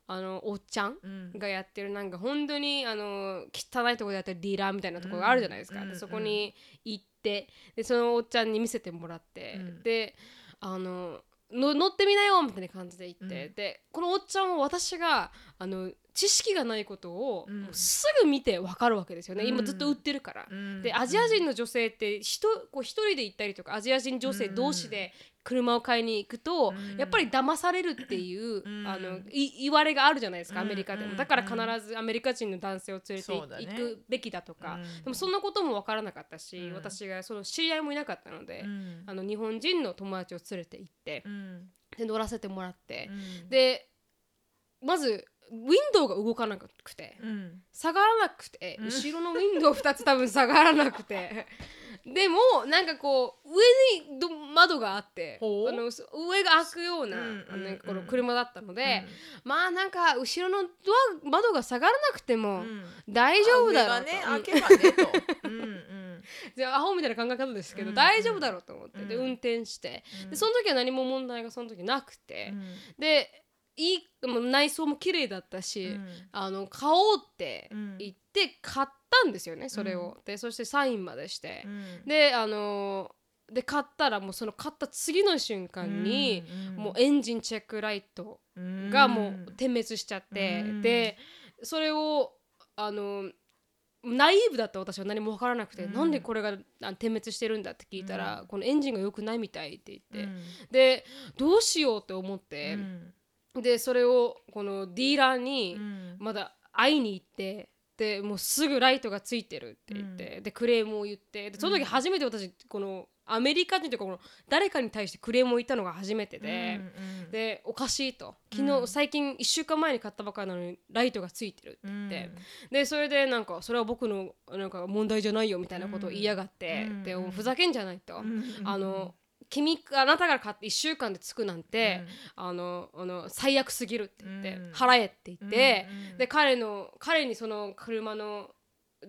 あのおっちゃんうんがやってるなんか本当にあの汚いところでやってるディーラーみたいなところがあるじゃないですか。うん。でそこに行ってでそのおっちゃんに見せてもらって、うん。であのの乗ってみなよみたいな感じで行って、うん。でこのおっちゃんは私があの知識がないことを、すぐ見てわかるわけですよね、今うん。ずっと売ってるから。うん。でアジア人の女性って人こう一人で行ったりとかアジア人女性同士で車を買いに行くと、うん。やっぱり騙されるっていう、うん。あのい言われがあるじゃないですか、うんアメリカでも。うんだから必ずアメリカ人の男性を連れて行くべきだとか、うん。でもそんなことも分からなかったし、うん。私がその知り合いもいなかったので、うん。あの日本人の友達を連れて行ってう、ん。で乗らせてもらって、うん。でまずウィンドウが動かなくて。うん。下がらなくて、うん。後ろのウィンドウ2つ多分下がらなくて [laughs] でもなんかこう上にど窓があってあのそ上が開くような,、うんうんなん。かこの車だったので、うまあなんか後ろのドア窓が下がらなくてもん。大丈夫だろうと、開けばねと。[laughs] うんうん。じゃあアホみたいな考え方ですけど、うん大丈夫だろうと思って、でうん。運転して、うん。でその時は何も問題がその時なくて、うん。でいいもう内装も綺麗だったし、うん。あの買おうってうん。言って買ったんですよねそれを、でそしてサインまでして。う、ん。であので買ったらもうその買った次の瞬間に、もうエンジンチェックライトうんがもう点滅しちゃって、うん。でそれをあのナイーブだった私は何も分からなくて、うん。なんでこれがあ点滅してるんだって聞いたら、このエンジンが良くないみたいって言って、うん。でどうしようって思ってう、んでそれをこのディーラーにうん。まだ会いに行ってでもうすぐライトがついてるって言って、でクレームを言ってでその時初めて私このアメリカ人というかこの誰かに対してクレームを言ったのが初めてで。うんでおかしいと。昨日、うん最近1週間前に買ったばかりなのにライトがついてるってうん言って、でそれでなんかそれは僕のなんか問題じゃないよみたいなことを言いやがって、うん。でうんふざけんじゃないと、うん。あの君あなたが買って1週間でつくなんて、うん。あのあの最悪すぎるって言って、うん。払えって言って、うん。うん。で彼の彼にその車の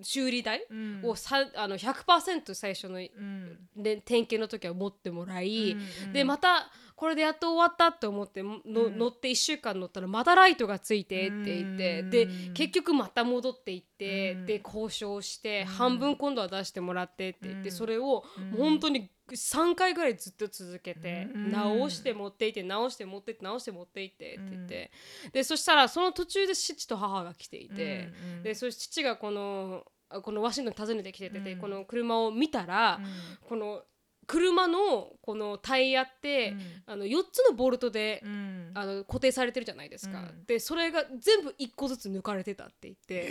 修理代うん。をさあの100%最初のうん。で点検の時は持ってもらい、うんでまたこれでやっと終わったと思っての、うん。乗って1週間乗ったらまたライトがついてって言って、うん。で結局また戻っていって、うん。で交渉して、うん。半分今度は出してもらってって言って、うん。それを本当に3回ぐらいずっと続けて、うん。直して持っていって直して持っていって直して持っていってって言って、でそしたらその途中で父と母が来ていて、うんでそして父がこのあこのワシントンに訪ねてきてて、うん。この車を見たら、うん。この車のこのタイヤって、うん。あの4つのボルトで、うん。あの固定されてるじゃないですか、うん。でそれが全部1個ずつ抜かれてたって言って、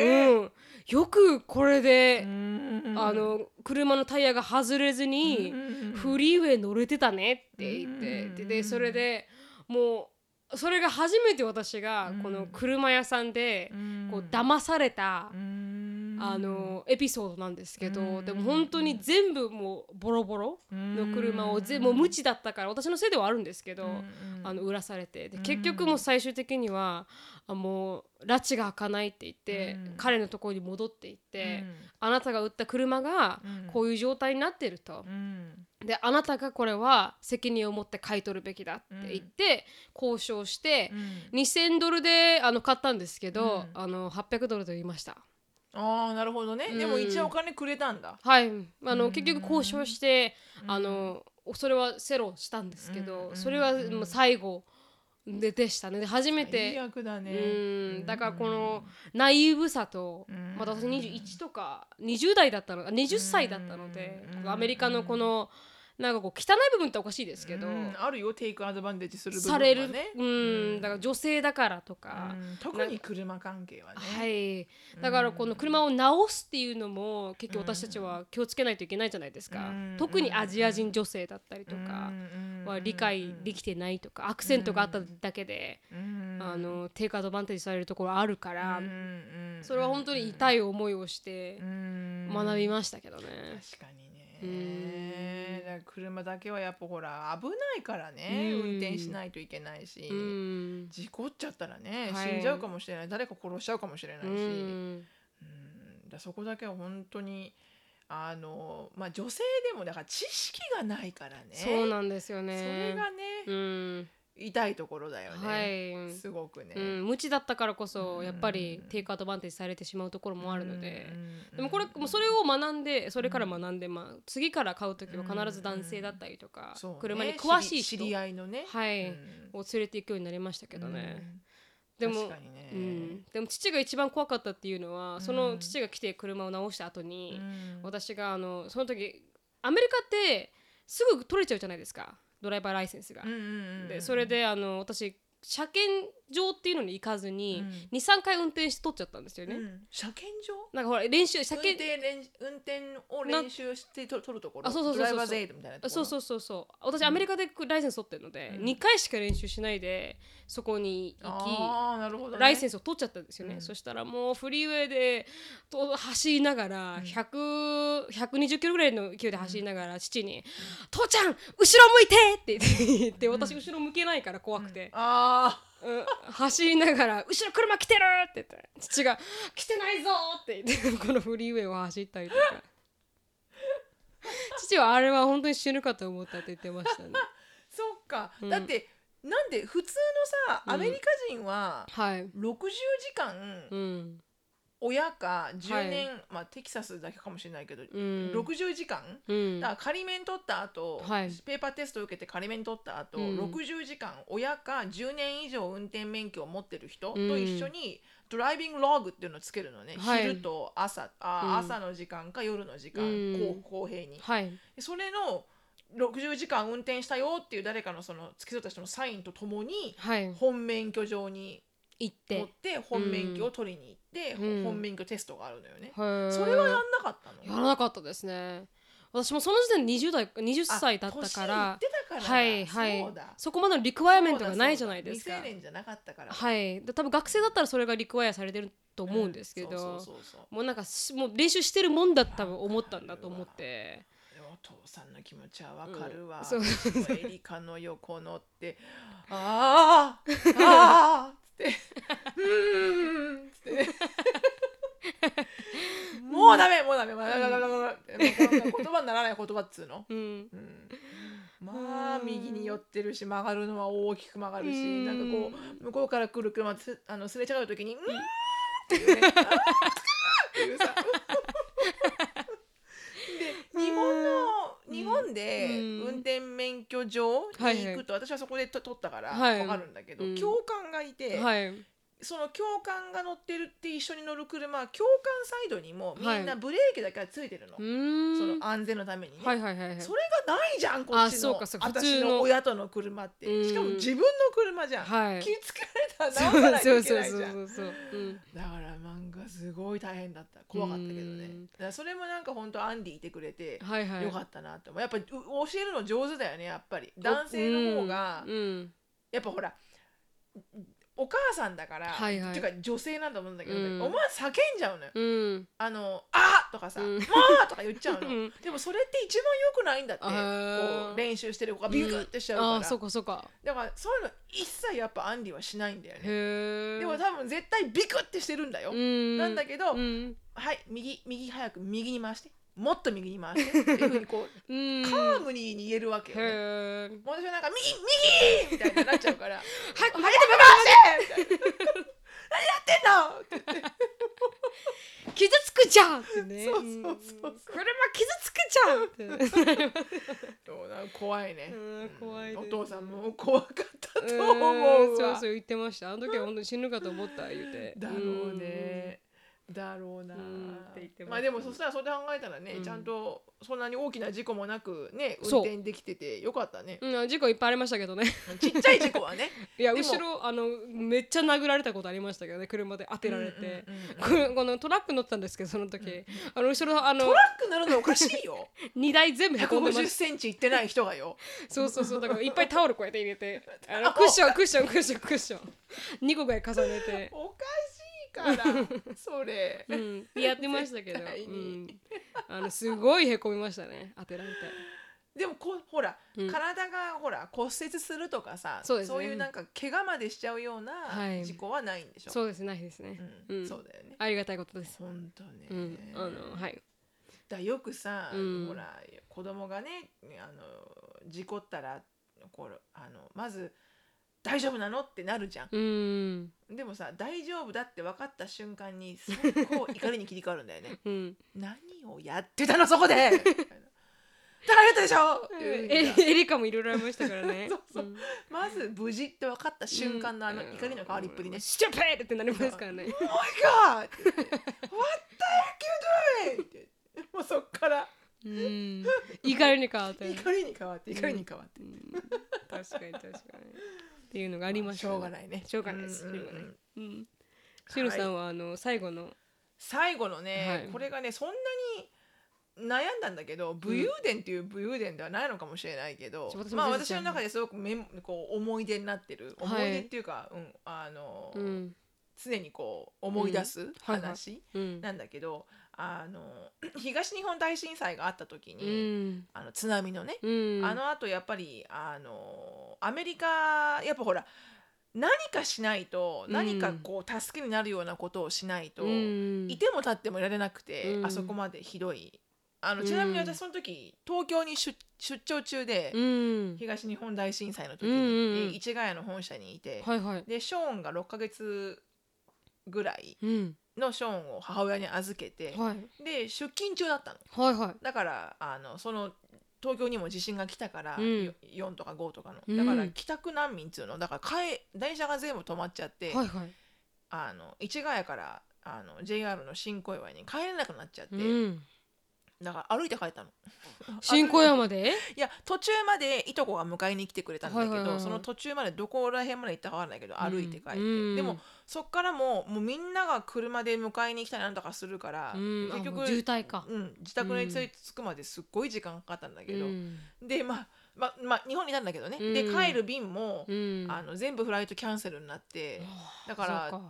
えうん、よくこれで、ーあの車のタイヤが外れずに、うん。フリーウェイ乗れてたねって言って、うん。ででそれでもうそれが初めて私がうん。この車屋さんでうん。こう騙された、うんあのエピソードなんですけど、うん。でも本当に全部もうボロボロの車をぜもう無知だったから私のせいではあるんですけど、あの売らされて。でうん。結局もう最終的にはあもう拉致が開かないって言って、うん。彼のところに戻っていって、あなたが売った車がうん。こういう状態になってると、うん。であなたがこれは責任を持って買い取るべきだって言って、交渉してう、ん。2000ドルであの買ったんですけど、うん。あの800ドルと言いました。ああなるほどね。でもうん一応お金くれたんだ。はい。あの、うん。結局交渉して、うん。あのそれはセロしたんですけど、うん。それはもう最後ででしたね。で初め最て悪だね。うん。だからこのナイーブさと、うん。また私21とか20代だったの20歳だったので、うん。アメリカのこのなんかこう汚い部分っておかしいですけど、うんあるよテイクアドバンテージする部分ね。れる、うん、だから女性だからとか、うん特に車関係はね。はい、だからこの車を直すっていうのも結局私たちは気をつけないといけないじゃないですか、うん。特にアジア人女性だったりとかは理解できてないとかアクセントがあっただけで、あのテイクアドバンテージされるところあるから、それは本当に痛い思いをして学びましたけどね。確かに。うんねだから車だけはやっぱほら危ないからね。うん。運転しないといけないし。うん。事故っちゃったらねはい。死んじゃうかもしれない。誰か殺しちゃうかもしれなういし。ん。うん。だそこだけは本当にあのまあ女性でもだから知識がないからね。そうなんですよそね。れがねうん痛いところだよね。はい。すごくね。うん、無知だったからこそやっぱりうんテイクアドバンテージされてしまうところもあるので、うん。でもこれもうそれを学んでそれから学んで、まあ、次から買う時は必ず男性だったりとか、ね。車に詳しい人知り知り合いのね。はい。うん。を連れて行くようになりましたけどね、うん。でもね。うん、でも父が一番怖かったっていうのはその父が来て車を直した後に、うん。私があのその時アメリカってすぐ取れちゃうじゃないですかドライバーライセンスが。でそれであの私車検場っていうのに行かずに、うん。23回運転して取っちゃったんですよね。うん。車検場？なんかほら練習車運検運転を練習してと取るところ？あそうそうそうそう。ドライバーゼイドみたいなところ？そうそうそうそう私アメリカでライセンス取ってるので、うん。2回しか練習しないでそこに行あーなるほど、ね、きライセンスを取っちゃったんですよね、うん。そしたらもうフリーウェイでと走りながらうん。100 120キロぐらいの勢いで走りながら父に「父ちゃん後ろ向いて!」って言って私後ろ向けないから怖くて、あうん走りながら「後ろ車来てる!」って言って父が「来てないぞ!」って言ってこのフリーウェイを走ったりとか父はあれは本当に死ぬかと思ったって言ってましたね。ーそっか、うんだってなんで普通のさうんアメリカ人ははい60時間うん親か10年、まあテキサスだけかもしれないけど、うん。60時間。うん。だから仮免取った後、はい。ペーパーテストを受けて仮免取った後、うん。60時間親か10年以上運転免許を持ってる人とうん。一緒にドライビングログっていうのをつけるのね、はい。昼と朝。あ、うん。朝の時間か夜の時間、うん。公公平に。はい。それの60時間運転したよっていう誰かのその付き添った人のサインとともにはい。本免許場に行っ持ってて本免許を取りに行って、うん。本免許テストがあるのよね、それはやんなかったの？やらなかったですね。私もその時点で20代20歳だったかあ年ってたからだ。はいはい。そうだ。そこまでのリクワイアメントがないじゃないですか。未成年じゃなかったから。はい。で多分学生だったらそれがリクワイアされてると思うんですけど、そうそうそうそう。もうなんかしもう練習してるもんだったと思ったんだと思って。お父さんの気持ちはわかるわ、うん。そう。エリカの横乗ってあーあーって。うーん。っつってもうダメもうダメ。もうダメもうダメもうダメもう言葉にならない言葉っつうの、うんうんまあ右に寄ってるし曲がるのは大きく曲がるしうんなんかこう向こうから来る車つあのすれ違う時に「うん」っていうね「あーっていうさで日本日本でうん。運転免許場に行くと私はそこでと取ったからはい。分かるんだけどうん。教官がいてはいその教官が乗ってるって一緒に乗る車は教官サイドにもみんなブレーキだけはついてるの。うーん。その安全のためにね。はいはいはいはい。それがないじゃんこっあちの私通の。の親との車って。うん。しかも自分の車じゃん、はい。気付かれたら直さないといけないじゃん。だから漫画すごい大変だった。怖かったけどね。らそれもなんか本当アンディいてくれてはいはい。よかったなって思う。やっぱ教えるの上手だよねやっぱり。男性の方がやっぱほらお母さんだから、はいはい。っていうか女性なんだと思うんだけど、うん。お前叫んじゃうのよ。うん。あの「あーとかさ「うん。もう!」とか言っちゃうの、うん。でもそれって一番良くないんだってあー。こう練習してる子がビクってしちゃうから、あーそうかそうか。だからそういうの一切やっぱアンディはしないんだよね。へえでも多分絶対ビクってしてるんだよ、ななんだけど、うん。はい右右早く右に回してもっと右に回してっていうふうにこう [laughs] うん。カームに言えるわけよね、もう私はなんか右右みたいになっちゃうから。早く早く回してみたいな何やってんのって。言って傷つくじゃんってねそうそうそう。車傷つくじゃんってそうなん？か怖いね、うん怖いですお父さんも怖かったとうん思うわそうそう言ってました。あの時は本当に死ぬかと思った言うて。だろうねだろうな。うんって言ってまあでもそしたらそれで考えたらね、うん。ちゃんとそんなに大きな事故もなくね運転できててよかったね。うんうん事故いっぱいありましたけどね。[laughs] ちっちゃい事故はね。[laughs] いや後ろあのめっちゃ殴られたことありましたけどね車で当てられて。うんうんうん。うんこのトラック乗ってたんですけどその時。あの後ろあのトラック乗るのおかしいよ。[laughs] 荷台全部へこんでま150しセンチいってない人がよ。そうそうそうだからいっぱいタオルこうやって入れて。あのクッションクッションクッションクッション。2個ぐらい重ねて。おかしいから [laughs] それ、うん、やってましたけど、うに。ん、あのすごいへこみましたね当てられてでもこほら、うん。体がほら骨折するとかさそうね。いうなんか怪我までしちゃうようはない。事故はないんでしょ、そうですないですね、うん。うん。そうだよね。ありがたいことです、本当ね、うん、あのはい。だよくさ、うん。ほら子供がねあの事故ったらこれあのまず「大丈夫なの?」ってなるじゃん。うん。でもさ大丈夫だって分かった瞬間に速攻怒りに切り替わるんだよね。[laughs] うん。何をやってたの？そこでみたいなだからやったでしょっていうえエリカもいろいろありましたからね。[laughs] そうそう。ん。まず無事って分かった瞬間のあの怒りの変わりっぷりね。シュペーってなりますからね。Oh my god! って言って What the heck you doing? って。もうそっから。うん。怒りに変わったよね。[laughs] 怒りに変わって怒りに変わって。うん。確かに確かにっていうのがありまししょうがないね。しょうがないです。うんしょうがないうん。しのさんはあの最後の。最後のね、はい。これがねそんなに悩んだんだけど武勇伝っていう武勇伝ではないのかもしれないけど、そう私もまあ私の中ですごくめんこう思い出になってる。思はい。い出っていうか、うんあの、うん。常にこう思い出すはいはい。話うん。なんだけど、あの [clears throat] 東日本大震災があった時うに、ん。あの津波のね、うん。あのあとやっぱりあのアメリカやっぱほら何かしないとうん。何かこう助けになるようなことをしないと、うん。いても立ってもいられなくて、うん。あそこまでひどい。あのちなみに私その時、東京に出出張中で、うん。東日本大震災の時に、市ヶ谷の本社にいて、はいはい。でショーンが6ヶ月ぐらいうんのショーンを母親に預けて、はい。で出勤中だったの。はいはい。だからあのその東京にも地震が来たから、うん。よ4とか5とかの。うん。だから帰宅難民っつうの。だから帰電車が全部止まっちゃって、はいはい。あの市ヶ谷からあの JR の新小岩に帰れなくなっちゃって、うん。だから歩いて帰ったの。[laughs] 新小山で？[laughs] いや途中までいとこが迎えに来てくれたんだけど、はいはいはいはい。その途中までどこら辺まで行ったかわかんないけど歩いて帰って、うん。でもそっからもうもうみんなが車で迎えに来たりなんとかするから、うん。結局渋滞か。うん、自宅に着くまですっごい時間かかったんだけど、うん。でまあまあまあ日本にいたんだけどね、うん。で帰る便も、うん。あの全部フライトキャンセルになって、だから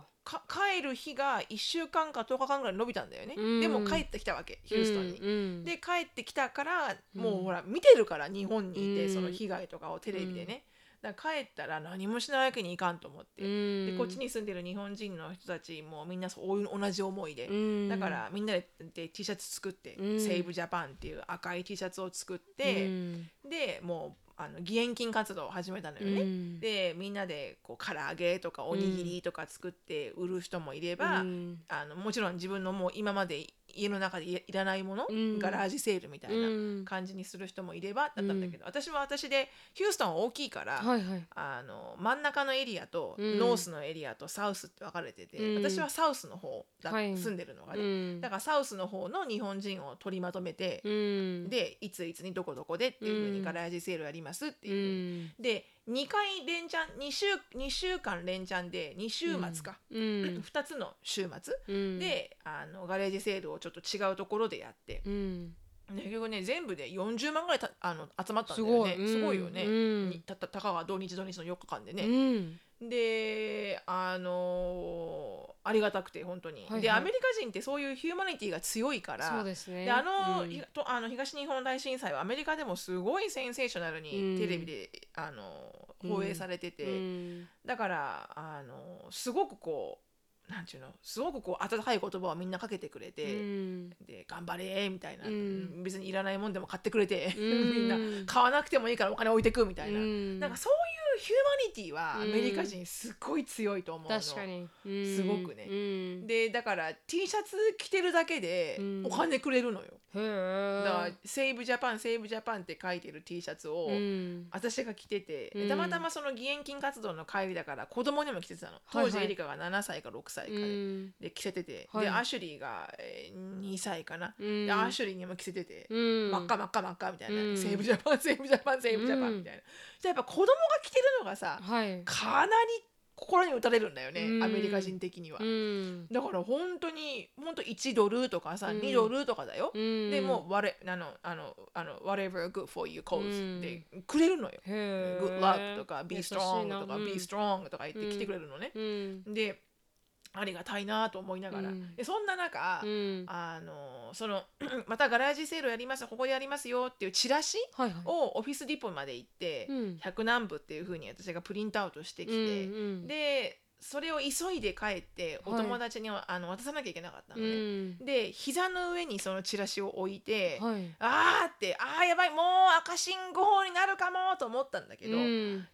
帰る日が1週間か10日間ぐらい伸びたんだよね、うん。でも帰ってきたわけヒューストンに。うん。で帰ってきたからもうほら見てるから日本にいて、うん。その被害とかをテレビでね、だから帰ったら何もしないわけにいかんと思って、うん。でこっちに住んでる日本人の人たちもみんなそう同じ思いで、うん。だからみんなでで T シャツ作って「うん。Save Japan」っていう赤い T シャツを作って、うん。でもうあの義援金活動を始めたのよね。うん。でみんなでこう唐揚げとかおにぎりとか作って売る人もいれば、うん。あのもちろん自分のもう今まで家の中でいいらないもの、うん。ガラージセールみたいうん。な感じにする人もいればだったんだけど、私は私でヒューストンは大きいから、はいはい。あの真ん中のエリアとうん。ノースのエリアとサウスって分かれてて、うん。私はサウスの方だ、はい。住んでるのがね、うん。だからサウスの方の日本人を取りまとめて、うん。でいついつにどこどこでっていうふううん。にガラージセールやりますってういう、ん。で2回連チャン2週 ,2 週間連チャンで2週末か、うん。[clears throat] 2つの週末、うん。であのガレージセールをちょっと違うところでやって、うん。で結局ね全部で40万ぐらいたあの集まったんだよね。すごい。すごいよね、うんにたたたかが土日土日の4日間でうね、んであのーありがたくて本当に、はいはい。でアメリカ人ってそういうヒューマニティが強いからそうですね。であの,、うん。ひとあの東日本大震災はアメリカでもすごいセンセーショナルうんにテレビで、あの放映されてて、うん。だからあのすごくこうなんていうのすごくこう温かい言葉をみんなかけてくれて、うん。で頑張れみたいな、うん。別にいらないもんでも買ってくれて、うん。[laughs] みんな。買わなくてもいいからお金置いてくみたいな、うん。なんかそういう humanity はアメリカ人すっごい強いと思うの。確かに。うん。すごくね。うん。でだから T シャツ着てるだけでうん。お金くれるのよ、だから「セーブジャパンセーブジャパン」って書いてる T シャツをうん。私が着てて、うん。たまたまその義援金活動の帰りだから子供にも着てたの。当時エリカが7歳か6歳かうで,、ん。で着せてて、はい。でアシュリーが、えー2歳かな、うん。でアシュリーにも着せてて、うん。真っ赤真っ赤真っ赤みたいな、うん。 Save Japan Save Japan Save Japan みたいな、でやっぱ子供が着てるのがさはい。かなり心に打たれるんだよね、うん。アメリカ人的には、うん。だから本当に本当1ドルとかさ、うん。2ドルとかだよ、うん。でもう我あのあのあの whatever good cause うん。でくれるのよ、good luck とか be strong とか be strong とか言って来てくれるのね、うん。でありがたいなと思いながら、うん。でそんな中、うん。あのその [clears throat] またガラージセールやりますここでやりますよっていうチラシはいはい。をオフィスディポまで行って、うん。100何部っていうふうに私がプリントアウトしてきて、うんうんでそれを急いで帰っておはい。友達には、あの渡さなきゃいけなかったうのね、ん。で膝の上にそのチラシを置いて、はい。あーってあーやばいもう赤信号になるかもと思ったんだけど、うん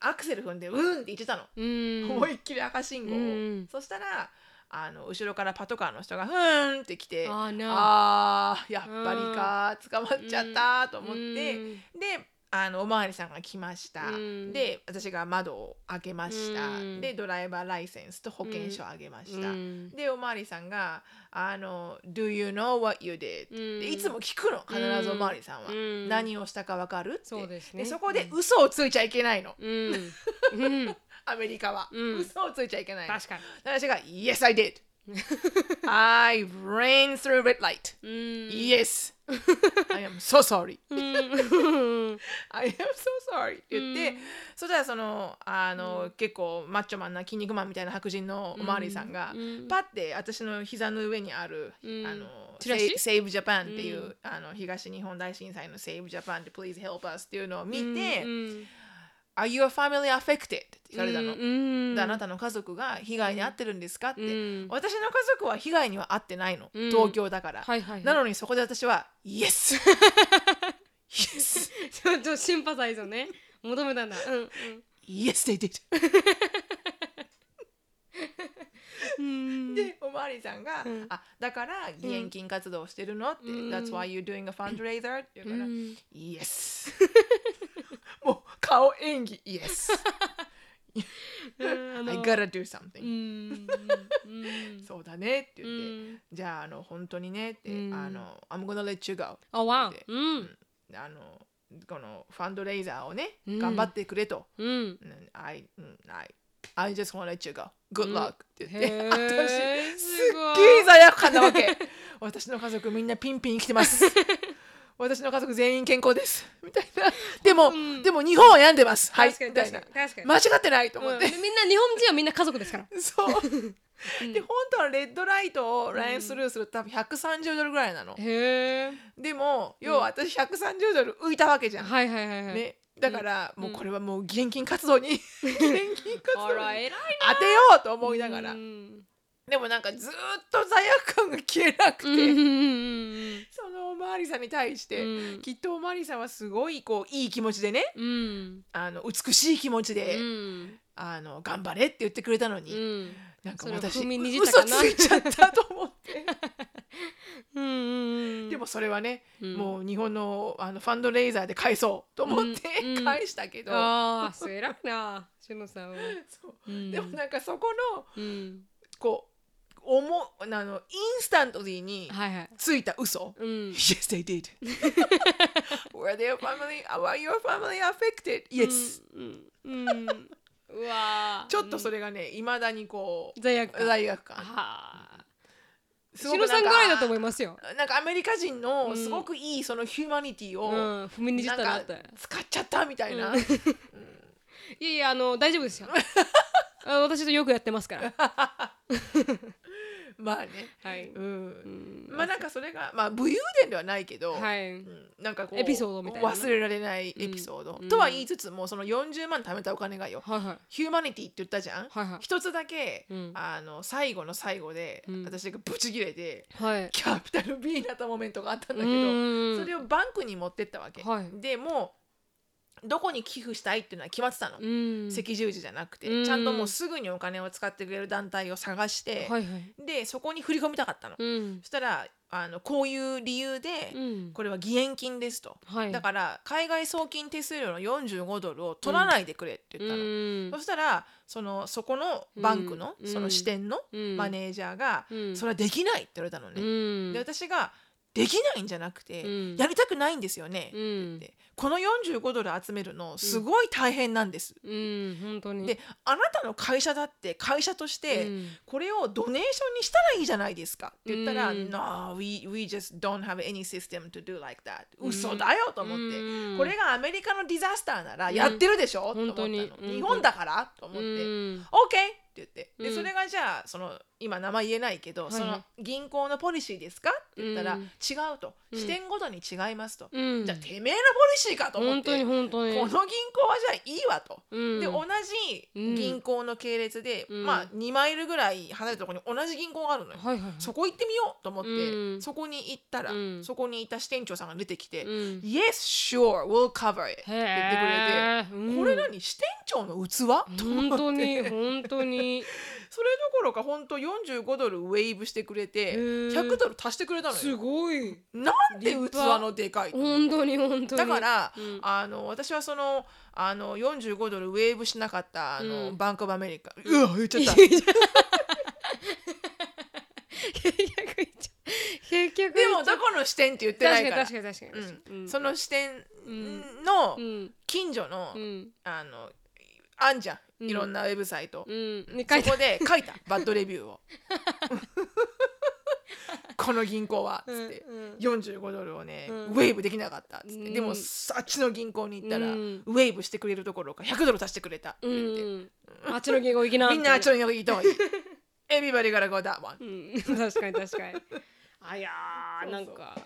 アクセル踏んでうん。って言ってたの、うん。思いっきり赤信号。を、うん。そしたらあの後ろからパトカーの人がふーんって来てあーなあ。ーやっぱりか捕まっちゃったと思って、うん。であのおまわりさんが来ました、うん。で私が窓を開けました、うん。でドライバーライセンスと保険証をあげました、うん。でおまわりさんが「あの Do you know what you did?、うん。でいつも聞くの必ずおまわりさんは、うん。何をしたか分かる？ってそうですね。そこで嘘をついちゃいけないの、[laughs] アメリカは、うん。嘘をついちゃいけないの。確かに。で私が「Yes I did I ran through red light. うん Yes. I am so sorry. うん [laughs] I am so sorry. って言って、うんそしたらそのあの、結構マッチョマンな筋肉マンみたいな白人のおまわりさんが、うんパッて私の膝の上にある、うんあのセイブジャパンっていう、うんあの東日本大震災のセイブジャパンって Please help us っていうのを見て、うん Are your family affected? って聞かれたの。うんであなたの家族が被害に遭ってるんですかって、うん。私の家族は被害には遭ってないの、うん。東京だから、はいはいはい。なのにそこで私は Yes! [laughs] yes! ちょっとシンパサイズをね。求めたんだ。うん Yes, they did! [laughs] うん。でおまわりさんが、うん。あだから義援金活動をしてるのって、うん。That's why you're doing a fundraiser? って言うから、うん。Yes! [laughs] もう顔演技 [laughs] んあの I gotta do something、そうだねってう言って、ん。じゃああの本当にねって、うん。あの I'm gonna let you go あわでうん。あのこのファンドレイザーをね、うん。頑張ってくれと、I, うん I, I just wanna let you go. Good うん。luck って言って、私すっげえ罪悪感なわけ。私の家族みんなピンピン生きてます私の家族全員健康です。[laughs] みたいな。でも、うん。でも日本は病んでます。はい。確かにみたいな。確かに確かに。間違ってないと思って、うん。みんな日本人はみんな家族ですから。[laughs] そう。うん。で本当はレッドライトをラインスルーすると多分130ドルぐらいなの、へえでも要は私130ドル浮いたわけじゃん、はいはいはいはい。ね、だからうん。もうこれはもう義援金活動に義援金活動に当てようと思いながら、うん。でもなんかずーっと罪悪感が消えなくて、そまわりさんに対して、うん。きっとおまわりさんはすごいこういい気持ちでねうん。あの美しい気持ちで、うん。あの頑張れって言ってくれたのに、うん。なんか私嘘かな。ついちゃったと思って。うんうんでもそれはね、うん。もう日本のあのファンドレイザーで返そうと思ってうん。うん。返したけど、ああそう偉いなしのさんは。[laughs] そう。うん。でもなんかそこのうん。こう思うあのインスタントリーにはいはい。ついた嘘、うん。Yes, they did. [laughs] Were their family, were your family affected? Yes. うんうん。うん。うわー。ちょっとそれがね、いまだにこう、罪悪感。罪悪感。はあ。すしのさんぐらいだと思いまますよ。なんかアメリカ人うん。のすごくいいそのヒューマニティを、うん。踏みにじったなって。使っちゃったみたいな。うん。いやいやあの大丈夫ですよ。[laughs] あ私とよくやってますから [laughs] まあね。はい。うん。うん。まあなんかそれが、まあ武勇伝ではないけど、はい。うん。なんかこうエピソードみたいな。忘れられないエピソード、うん。とは言いつつもその40万貯めたお金がよ、はいはい。ヒューマニティって言ったじゃん、はいはい。一つだけ、うん。あの最後の最後で、うん。私がブチギレてはい。キャピタル B になったモメントがあったんだけど、うん。それをバンクに持ってったわけ、はい。でもうどこに寄付したいっていうのは決まってたの、うん。赤十字じゃなくて、うん。ちゃんともうすぐにお金を使ってくれる団体を探して、はいはい。でそこに振り込みたかったの、うん。そしたらあのこういう理由で、うん。これは義援金ですと、はい。だから海外送金手数料の45ドルを取らないでくれって言ったの、うん。そしたらそのそこのバンクの、うん。その支店のうん。マネージャーが、うん。それはできないって言われたのね、うん。で私ができないんじゃなくて、うん。やりたくないんですよね、うん。でこの45ドル集めるのすごい大変なんです、であなたの会社だって会社として、うん。これをドネーションにしたらいいじゃないですか。って言ったら、うん。No, we, we just don't have any system to do like that. うん。嘘だよと思って、うん。これがアメリカのディザスターならやってるでしょ、と思ったの。日本だからと思って、うん。OK! って言って。でうん。それがじゃあその今名前言えないけど、はいその銀行のポリシーですかって言ったら、うん。違うと。うん。支店ごとに違いますと、うん。じゃあてめえのポリシーかと思っ本当にてこ本当に。の銀行はじゃあいいわと。うん。で同じ銀行の系列で、うん。まあ2マイルぐらい離れたところに同じ銀行があるのよ、はいはいはい。そこ行ってみようと思って、うん。そこに行ったら、うん。そこにいた支店長さんが出てきて「うん。Yes, sure, we'll cover it」って言ってくれて、これ何？支店長の器？と思って。本当に本当にそれどころか本当45ドルウェーブしてくれてー。100ドル足してくれたのすよごい。なんで器のでかいと本当に本当に。だから、うん。あの私はそのあの45ドルウェーブしなかったあの、うん。バンクオブアメリカ。うわ言っちゃった。結局でもどこの支店って言ってないから。確かに確かに確かに確かに。うん。その支店うん。のうん。近所の、うん。あのあんじゃんいろんなウェブサイト、うん。そこで書いた。[laughs] バッドレビューを。[laughs] この銀行は。つって、うんうん。45ドルをね、うん。ウェーブできなかったっつって、うん。でもさあっちの銀行に行ったら、うん。ウェーブしてくれるところか。100ドル足してくれたってう言って、ん。あっちの言語行きなみんなあっちのみ銀行行った方がいい Everybody gotta go that one うん。確かに確かに。あいやーなんか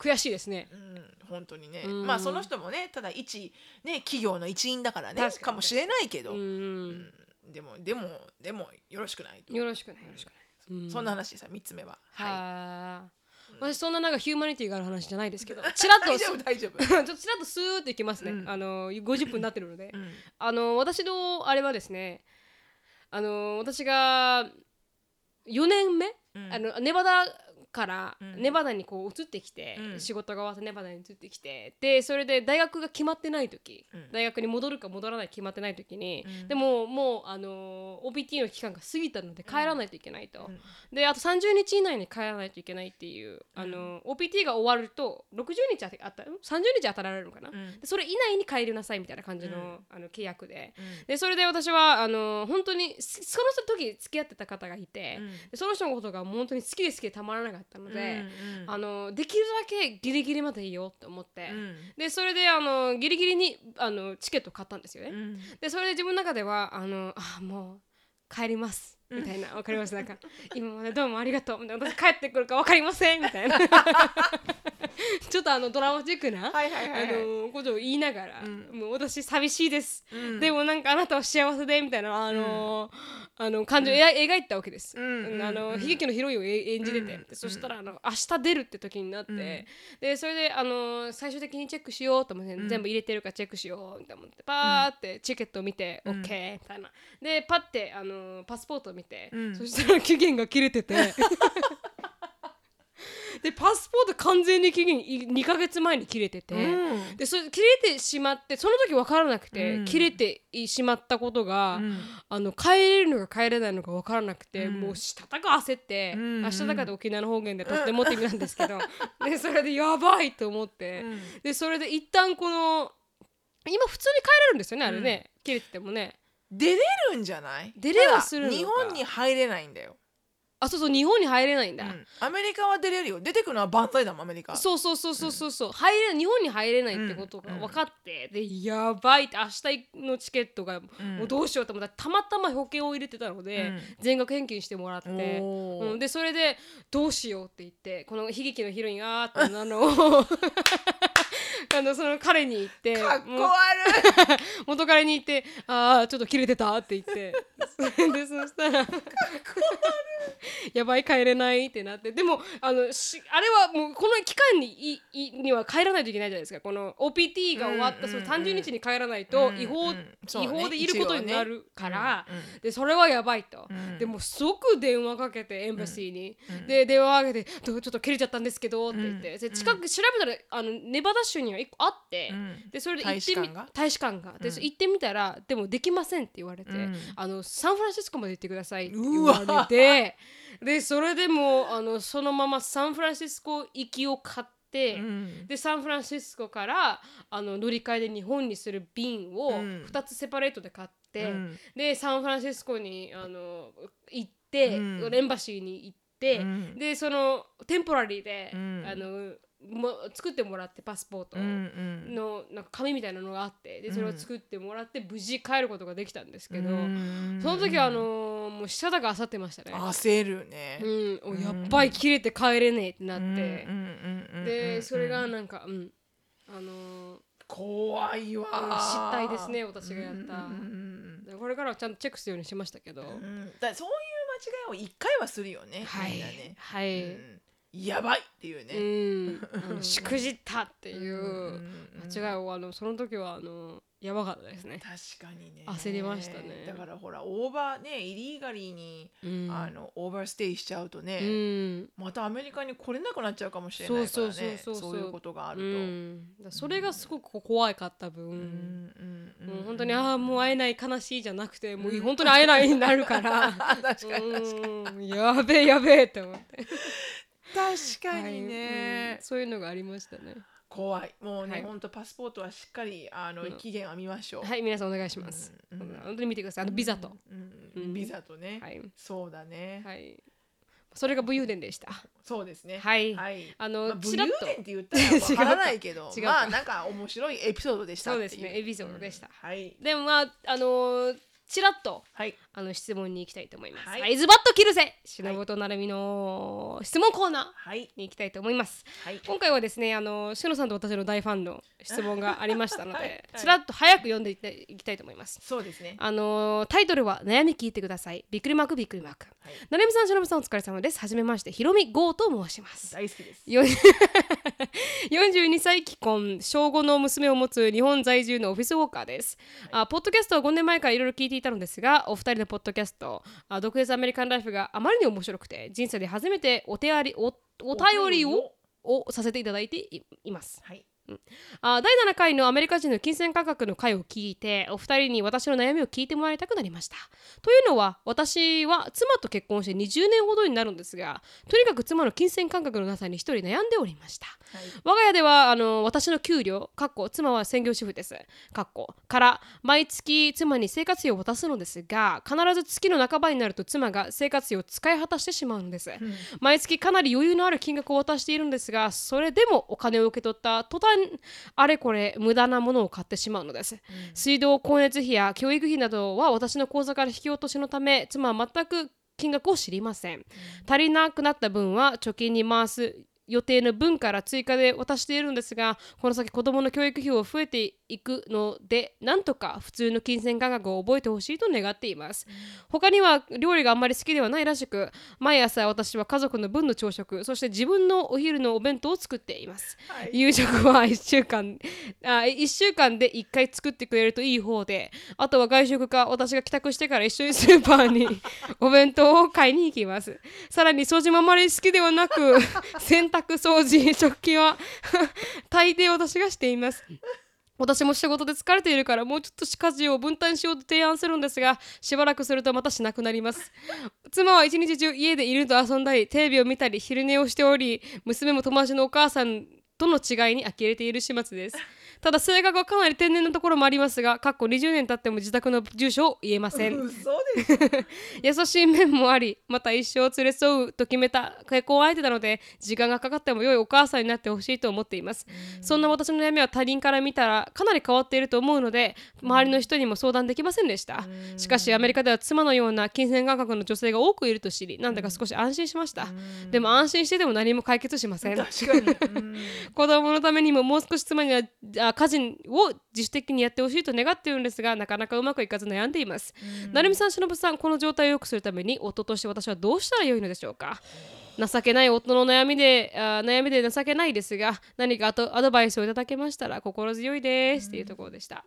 悔しいですね。うん、本当にね、うん。まあその人もねただ一ね企業の一員だからね確かに。かもしれないけど、うんうん。でもでもでもよろしくないと、よろしくないよろしくない、うん。そんな話でさ3つ目は。ははあ。私そんななんかヒューマニティがある話じゃないですけど [laughs] ちらっいと大丈夫大丈夫、[laughs] ちょっとちらっとスーッといきますね、うん。あの50分になってるので、うん。あの私のあれはですねあの私が4年目、うん。あのネバダからうん。ネバダにこう移ってきて、うん。仕事が終わってネバダに移ってきてでそれで大学が決まってない時、うん。大学に戻るか戻らないか決まってない時に、うん。でももうあの OPT の期間が過ぎたので帰らないといけないと、うん。であと30日以内に帰らないといけないっていう、あの OPT が終わると60日あったん30日当たられるのかな、うん。でそれ以内に帰りなさいみたいな感じの,、うん。あの契約で。うん。でそれで私はあの本当にそその時付き合ってた方がいて、その人のことが本当に好きで好きでたまらなかったので、うんあのできるだけギリギリまでいいよって思って、うん。でそれであのギリギリにあのチケット買ったんですよね。うん。でそれで自分の中ではあのあもう帰ります。みたいなわかります？なんか今までどうもありがとう。みたいな私帰ってくるかわかりません。みたいな [laughs] とあのドラマチックな、はいはいはいはい。あのことを言いながら、うん。もう私寂しいです、うん。でもなんかあなたは幸せでみたいなあの、あの感情を描描いたわけです、うんあのうん悲劇のヒロインをえ演じてて、うん。でそしたらあの明日出るって時になって、うん。でそれであの最終的にチェックしようと思って、うん。全部入れてるかチェックしようって思ってパーってチケットを見て、うん。OK みたいな。でパッてあのパスポートを見て、うん。そしたら期限が切れててでパスポート完全に期限2ヶ月前に切れてて、うん。でそれ切れてしまってその時分からなくて、うん。切れてしまったことが、うん。あの帰れるのか帰れないのか分からなくて、うん。もうしたたか焦って、うん。明日だから沖縄の方言でとってもって意味なんですけど、[laughs] でそれでやばいと思って、うん。でそれで一旦この今普通に帰れるんですよねあれね、切れててもね。出れるんじゃない？出れはする日本に入れないんだよ、あそうそう日本に入れないんだ、うん。アメリカは出れるよ。出てくるのは万歳だもんアメリカ。そうそうそうそうそう。そう、入れ日本に入れないってことが分かって、でやばいって明日のチケットがうん。もうどうしようと思ったらたまたま保険を入れてたので、うん。全額返金してもらって、おー。うん、でそれでどうしようって言ってこの悲劇のヒロインがーってなのを [laughs] あのその彼に言ってかっこ悪い。[laughs] 元彼に言って「ああちょっと切れてた」って言って。[laughs] でそしたら「やばい帰れない」ってなって。でもあのしあれはもうこの期間にいいには帰らないといけないじゃないですか。この OPT が終わった、うんその30日に帰らないと違法、うんうん。ね。違法でいることになるから、一応ね。うん。でそれはやばいと、うん。でもう即電話かけてエンバシーに、うん。で電話かけてどう「ちょっと切れちゃったんですけど」って言って、うん。で近く調べたらあのネバダ州には1個あって、うん。でそれで行ってみ大使館が。で、うん。行ってみたらでもできませんって言われて、うん。あのサンフランシスコまで行ってくださいって言うわ。われてでそれでもうあのそのままサンフランシスコ行きを買って、うん。でサンフランシスコからあの乗り換えで日本にする便をうん。2つセパレートで買って、うん。でサンフランシスコにあの行って、うん。エンバシーに行って、うん。でそのテンポラリーで、うん。あのも作ってもらってパスポートのなんか紙みたいなのがあってでそれを作ってもらって無事帰ることができたんですけど、うんその時はあのもう舌だがあさってましたね。焦るね。うん、おやっばい切れて帰れねえってなって、でそれがなんかうん。あのー怖いわうん失態ですね私がやった。これからはちゃんとチェックするようにしましたけど、だそういういを一回はするよねはいみんなね。はい、うんやばいっていうね。うん、[laughs] しくじったっていう。間違いをあのその時はあのやばかったですね。確かにね。焦りましたね。だからほらオーバーね illegally にうん、あのオーバーステイしちゃうとうねん、またアメリカに来れなくなっちゃうかもしれないからね。そういうことがあうるとそれがすごく怖かった分、もう本当にああもう会えない悲しいじゃなくてもう本当に会えないになるから。[laughs] 確かに確かに。うん。やべえやべえって思って確かにはいねうんそういうのがありましたね。怖い。もうはい。ね本当パスポートはしっかりあのうん。期限は見ましょう。はい皆さんお願いします、うんうん。本当に見てください。あのビザと、うんうんビザとね。はい。そうだね。はい。それが武勇伝でした。そうですね。はい。はい。あの、まあ武ちらっと。勇伝って言ったら [laughs] わからないけどまあなんか面白いエピソードでしたそうですね。エピソードでした。うんはい。でもまああのーちらっとはいあの質問に行きたいと思います。はいはい、ズバッと切るぜしのぶとなるみの質問コーナはいーに行きたいと思います。はい今回はですねあのしのさんと私の大ファンの質問がありましたので、ちらっと早く読んでいっていきたいと思います。そうですねあのタイトルは悩み聞いてください。びっくりマークびっくりマーク。はいなるみさんしのぶさんお疲れ様です。はじめましてひろみゴーと申します。大好きですよ [laughs] 42歳既婚小5の娘を持つ日本在住のオフィスウォーカーです、あポッドキャストは5年前からいろいろ聞いていたのですがお二人のポッドキャスト。あ独立アメリカンライフがあまりに面白くて人生で初めてお手ありおお便りをを？させていただいていいます。はいあ第7回のアメリカ人の金銭価格の回を聞いてお二人に私の悩みを聞いてもらいたくなりました。というのは私は妻と結婚して20年ほどになるんですがとにかく妻の金銭感覚のなさに一人悩んでおりました。はい。我が家ではあの私の給料かっこ妻は専業主婦です。かっこから毎月妻に生活費を渡すのですが必ず月の半ばになると妻が生活費を使い果たしてしまうのです、毎月かなり余裕のある金額を渡しているんですがそれでもお金を受け取った途端あれこれ無駄なものを買ってしまうのです、水道光熱費や教育費などは私の口座から引き落としのため妻は全く金額を知りません、足りなくなった分は貯金に回す予定の分から追加で渡しているんですがこの先子どもの教育費を増えていくのでなんとか普通の金銭感覚を覚えてほしいと願っています、他には料理があんまり好きではないらしく毎朝私は家族の分の朝食そして自分のお昼のお弁当を作っています。はい。夕食は1週間あ1週間で1回作ってくれるといい方であとは外食か私が帰宅してから一緒にスーパーに [laughs] お弁当を買いに行きます。さらに掃除もあまり好きではなく洗濯掃除食器は [laughs] 大抵私がしています。私も仕事で疲れているからもうちょっと家事を分担しようと提案するんですがしばらくするとまたしなくなります。妻は一日中家で犬と遊んだりテレビを見たり昼寝をしており娘も友達のお母さんとの違いに呆れている始末です。ただ性格はかなり天然なところもありますがかっこ20年経っても自宅の住所を言えません。優しい面もありまた一生連れ添うと決めた結婚相手なので時間がかかっても良いお母さんになってほしいと思っています。そんな私の悩みは他人から見たらかなり変わっていると思うので周りの人にも相談できませんでした。しかしアメリカでは妻のような金銭感覚の女性が多くいると知りなんだか少し安心しました。でも安心してても何も解決しません。[laughs] 子供のためにももう少し妻にはあ家事を自主的にやってほしいと願っているんですがなかなかうまくいかず悩んでいます、なるみさんしのぶさんこの状態を良くするために夫として私はどうしたらよいのでしょうか？情けない夫の悩みであ悩みで情けないですが何かアドアドバイスをいただけましたら心強いです。っていうところでした、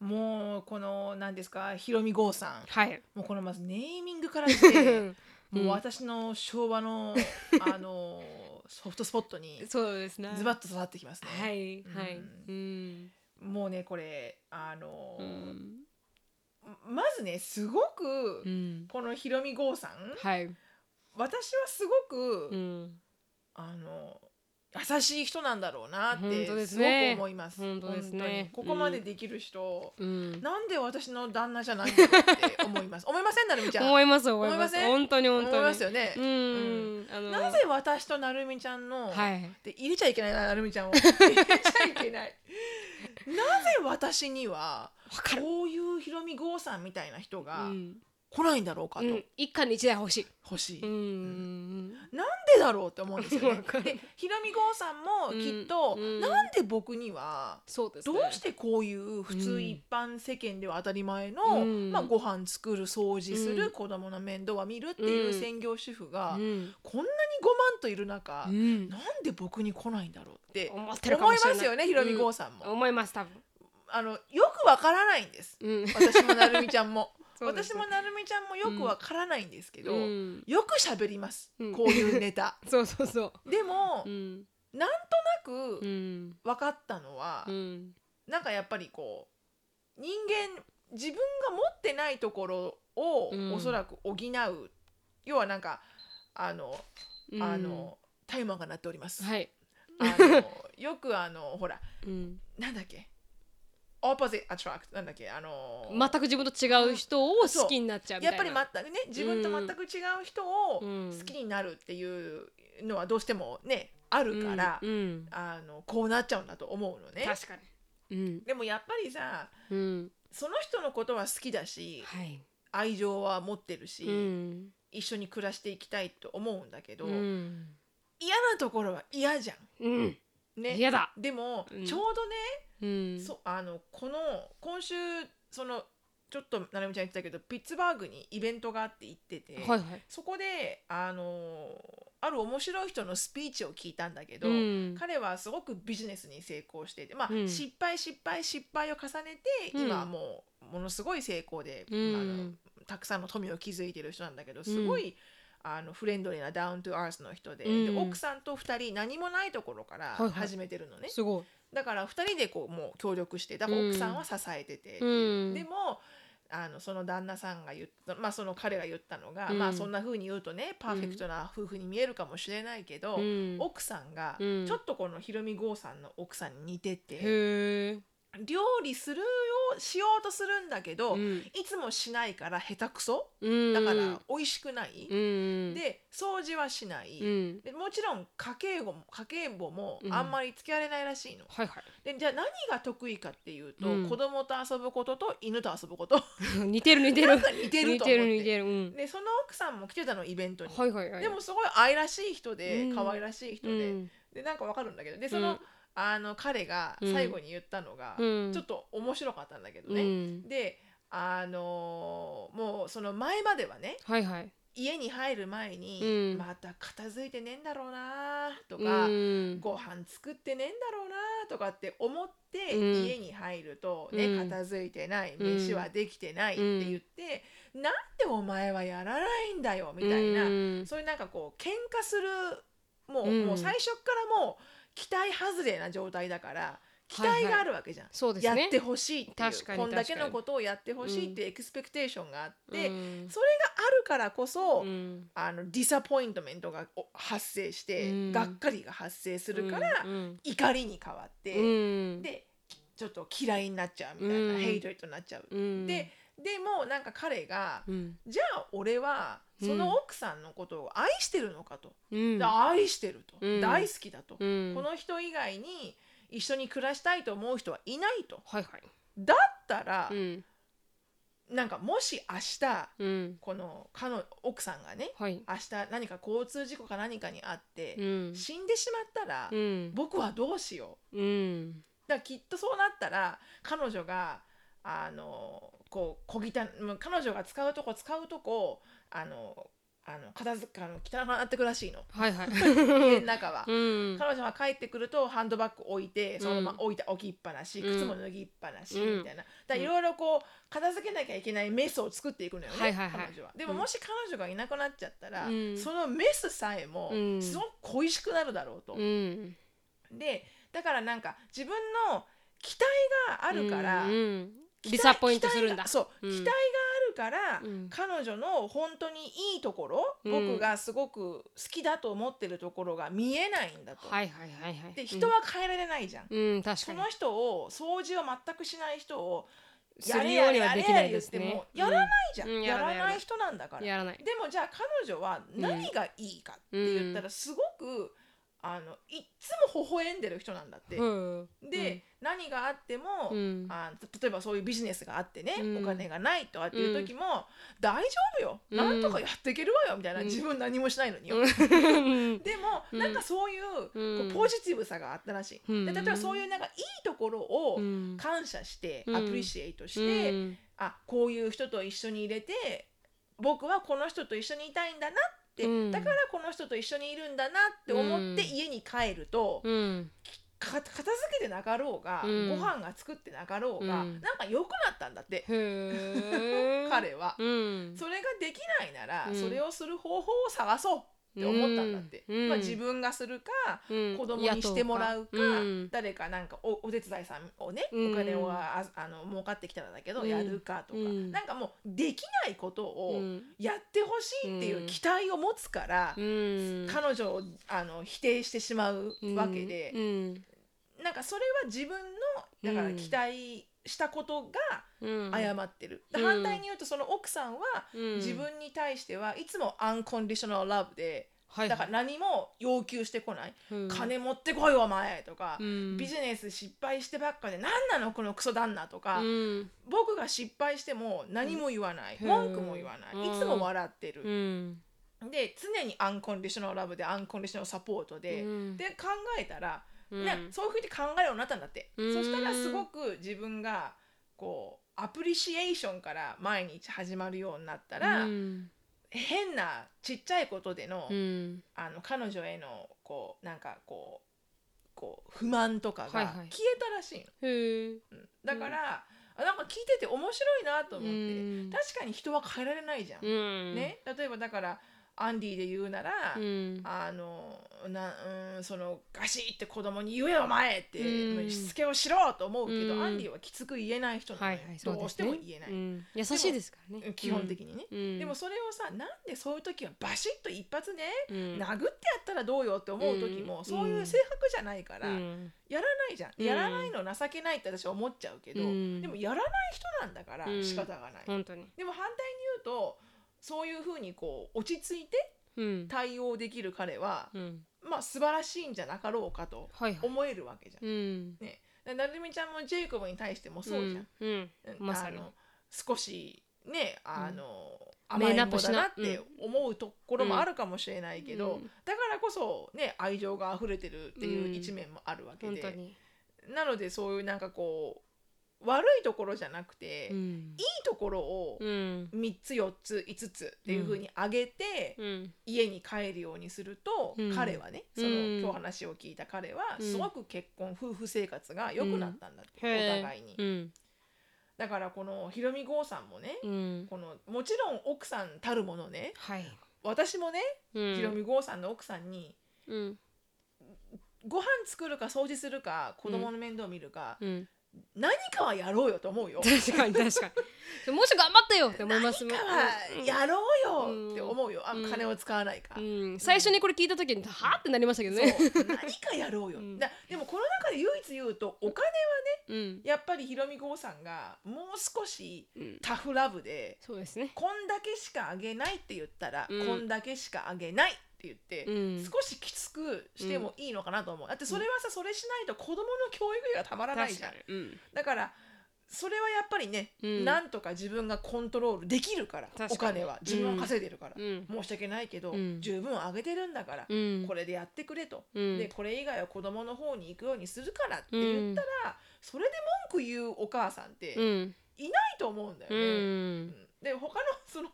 もうこの何ですか？ひろみ郷さん。はい。もうこのまずネーミングからして [laughs] もう私の昭和のあのソフトスポットにそうですね。ズバッと刺さってきますね。はいはい。もうねこれあの、うん。まずねすごく、うん。このひろみ郷さんはい。私はすごく、うん。あの優しい人なんだろうなっ本当ですすごくね思います。本当ですね。ここまでできる人、うん。なんで私の旦那じゃないんだろうって思います。[laughs] 思いませんなるみちゃん。思います思います。本当に本当に。思いますよね。うん、なぜ私となるみちゃんの、はい。で入れちゃいけないななるみちゃんを。[laughs] 入れちゃいけない。[laughs] なぜ私にはこういうひろみ郷さんみたいな人うがん来ないんだろうかと、うん、一家に一台欲しい。欲しい、うん、なんでだろうって思うんですよね。[laughs] でひろみ郷さんもきっと、うん。うん。なんで僕にはそうです、ね。どうしてこういう普通一般世間では当たり前の、うん。まあ、ご飯作る掃除する、うん。子供の面倒は見るっていううん。専業主婦が、うん、こんなに5万といる中、うん、なんで僕に来ないんだろうって思ってるい。ますよねひろみ郷さんも、思います多分。あのよくわからないんです。うん、私もなるみちゃんも [laughs] 私もなるみちゃんもよくわからないんですけど、うん、よく喋ります、うん。こういうネタ。[laughs] そうそうそでも、う。うん、なんとなくうん、分かったのは、うん、なんかやっぱりこう人間自分が持ってないところを、うん。おそらく補う。要はなんかあの、うん。あのタイマーが鳴っております。はい。あのよくあのほらうん、なんだっけ？Opposite attract なんだっけ？あの全く自分と違う人を好きになっちゃうみ。やっぱり全くね自分と全く違う人をうん。好きになるっていうのはどうしてもねあるから、うん、うん。あのこうなっちゃうんだと思うのね。確かに。うん、でもやっぱりさうん、その人のことは好きだしはい。愛情は持ってるし、うん。一緒に暮らしていきたいと思うんだけど、うん。嫌なところは嫌じゃうんん。ね、嫌だ。でも、うん。ちょうどね、うん。そあのこの今週そのちょっとなるみちゃん言ってたけどピッツバーグにイベントがあって行ってて、はいはい。そこであのある面白い人のスピーチを聞いたんだけど、うん。彼はすごくビジネスに成功していて、まあうん。失敗失敗失敗を重ねて、うん。今はもうものすごい成功で、うん。あのたくさんの富を築いてる人なんだけどすごい、あのフレンドリーなダウントゥアースの人で,、うん。で奥さんと2人何もないところからはいはい。始めてるのね、すごいだから2人でこうもう協力してだから奥さんは支えてて、う。ん。でもあのその旦那さんが言ったまあその彼が言ったのが、うん。まあそんな風に言うとねパーフェクトな夫婦に見えるかもしれないけど、うん。奥さんがうん。ちょっとこのひろみ郷さんの奥さんに似てて、料理するよしようとするんだけど、うん。いつもしないから下手くそ。うん。だから美味しくない、うん。で掃除はしない、うん。でもちろん家計簿も家計簿もうん。あんまり付き合われないらしいの。はいはでじゃあ何が得意かっていうと、うん。子供と遊ぶことと犬と遊ぶこと。い似てる似てる。似てる似と思って。てる似てでその奥さんも来てたのイベントに、はいはいはい。でもすごい愛らしい人でうん。可愛らしい人うで、ん。でなんかわかるんだけど。でその,、うんあの彼が最後に言ったのが、うん。ちょっと面白かったんだけどうね、ん。であのーもうその前まではねはいはい。家に入る前に、うん。また片付いてねえんだろうなとか、うん。ご飯作ってねえんだろうなとかって思って、うん。家に入るとね、うん。片付いてないうん飯はできてないって言って、なんでお前はやらないんだよみたいな、うん。そういうなんかこう喧嘩するもう,、うん。もう最初からもう期待外れな状態だから期待があるわけじゃん。そうですね。やってほしいっていう確かにこんだけのことをやってほしいっていうエクスペクテーションがあって、うん。それがあるからこそ、うん。あのディサポイントメントがお発生して、うん。がっかりが発生するから、うん怒りに変わって、うん。でちょっと嫌いになっちゃうみたいな、うん。ヘイトリットになっちゃう。うん。ででもなんか彼が、うん。じゃあ俺はその奥さんのことを愛してるのかと、うん。で愛してると、うん。大好きだと、うん。この人以外に一緒に暮らしたいと思う人はいないと。はいはい。だったらう、ん。なんかもし明日うん。この彼の奥さんがねはい。明日何か交通事故か何かにあって、うん。死んでしまったら、うん。僕はどうしよう。うん。だからきっとそうなったら彼女があのこう小汚彼女が使うとこ使うとこあのあの片付けあの汚くなってくらしいの。はいはい。家の中は。[laughs] うん。彼女が帰ってくるとハンドバッグ置いてそのまま置いた、置きっぱなしうん。靴も脱ぎっぱなし、うん。みたいな。だいろいろこう片付けなきゃいけないメスを作っていくのよね、はいはいはい。彼女は。でもうん。もし彼女がいなくなっちゃったら、うん。そのメスさえもうん。すごく恋しくなるだろうと、うん。でだからなんか自分の期待があるから、うんうん。サポイントするんだ。そう、うん。期待がから、うん。彼女の本当にいいところ、うん。僕がすごく好きだと思ってるところが見えないんだと。はいはいはいはいで人は変えられないじゃん。うん。確かに。その人を掃除を全くしない人をすやれやれやれできないですやれ言ってねもやらないじゃん、うん。やらないない。人なんだから。やらない。でもじゃあ彼女は何がいいかって言ったらすごく、あのいっつも微笑んでる人なんだって、うん。で、何があっても、うん。あ例えばそういうビジネスがあってね、うん。お金がないとかっていう時も、大丈夫よ、うん。なんとかやっていけるわよみたいな、うん。自分何もしないのによ、うん。[laughs] でも、うん。なんかそういう,、うん。こうポジティブさがあったらしい、うん。で例えばそういうなんかいいところをうん。感謝して、うん。アプリシエイトして、うん。あこういう人と一緒に入れて僕はこの人と一緒にいたいんだなって、うん。だからこの人と一緒にいるんだなって思ってうん。家に帰ると、うん。か片付けてなかろうが、うん。ご飯が作ってなかろうが、うん。なんか良くなったんだって、[laughs] 彼は、うん。それができないなら、うん。それをする方法を探そうって思ったんだって、うん。まあ、自分がするか、うん。子供にしてもらうか、うん。誰かなんかおお手伝いさんをね、うん。お金をああの儲かってきたらだけど、うん。やるかとか、うん。なんかもうできないことをうん。やってほしいっていう期待を持つから、うん。彼女をあの否定してしまうわけで、うん。なんかそれは自分のだからうん。期待したことがうん。誤ってる、でうん。反対に言うとその奥さんはうん。自分に対してはいつもアンコンディショナルラブではい。だから何も要求してこない、うん。金持ってこいよお前とか、うん。ビジネス失敗してばっかで何なの？このクソ旦那とか、うん。僕が失敗しても何も言わない、うん。文句も言わない、うん。いつも笑ってる、うん。で常にアンコンディショナルラブでアンコンディショナルサポートで、うん。で考えたら、うん。ね、そういうふうに考えるようになったんだって、うん。そしたらすごく自分がこうアプリシエーションから毎日始まるようになったら、うん。変なちっちゃいことでの,、うん。あの彼女へのこうなんかこうこう不満とかがはいはい。消えたらしいの。へえうん。だから、あなんか聞いてて面白いなと思って、うん。確かに人は変えられないじゃん。ね、例えばだからアンディで言うなら、うん。あのなうんそのガシって子供に言えよお前って、うん。しつけをしろと思うけど、うん。アンディはきつく言えない人なのよはいはいどうしても言えない、うん。優しいですからね。基本的にね、うん。でもそれをさなんでそういう時はバシッと一発ね、うん。殴ってやったらどうよって思う時も、うん。そういう性格じゃないから、うん。やらないじゃん、うん。やらないの情けないって私は思っちゃうけど、うん。でもやらない人なんだからうん。仕方がない、本当に。でも反対に言うとそういうふうにこう落ち着いてうん。対応できる彼は、うん。まあ素晴らしいんじゃなかろうかとはいはい。思えるわけじゃん。うん。ね、なるみちゃんもジェイコブに対してもそうじゃん。うん。うん。うんまさに。あの少しねあの、うん甘えん坊だなっメイナップて思うところもあるかもしれないけど、うん。だからこそね愛情が溢れてるっていう一面もあるわけで、本当に。なのでそういうなんかこう悪いところじゃなくて、いいうんところをうん。3つ4つ5つっていうふうに上げて、うん。家に帰るようにすると、うん。彼はねその、うん今日話を聞いた彼はうん。すごく結婚夫婦生活が良くなったんだって、お互いに、うん。だからこのひろみ郷さんもね、うん。このもちろん奥さんたるものねはい。私もね、うん。ひろみ郷さんの奥さんにうん。ご飯作るか掃除するか子供の面倒見るか、うん何かはやろうよと思うよ。確かに確かに。もうちょい頑張ってよって思います何かはやろうよって思うよ、あうん。金を使わないか。うん。最初にこれ聞いた時にはあってなりましたけどね。何かやろうよ、うん。だでもこの中で唯一言うとお金はうん。やっぱりひろみ郷さんがもう少しうん。タフラブでそうですね。こんだけしかあげないって言ったら、うん。こんだけしかあげないって言って、うん。少しきつくしてもいいのかなと思う。だってそれはさそれしないと子供の教育費がたまらない確じゃん。だからそれはやっぱりね、うん。なんとか自分がコントロールできるからお金は。自分は稼いでるから、うん。申し訳ないけど、うん。十分あげてるんだから、うん。これでやってくれと、うん。でこれ以外は子供の方に行くようにするからって言ったら、それで文句言うお母さんってうん。いないと思うんだようね。で他のその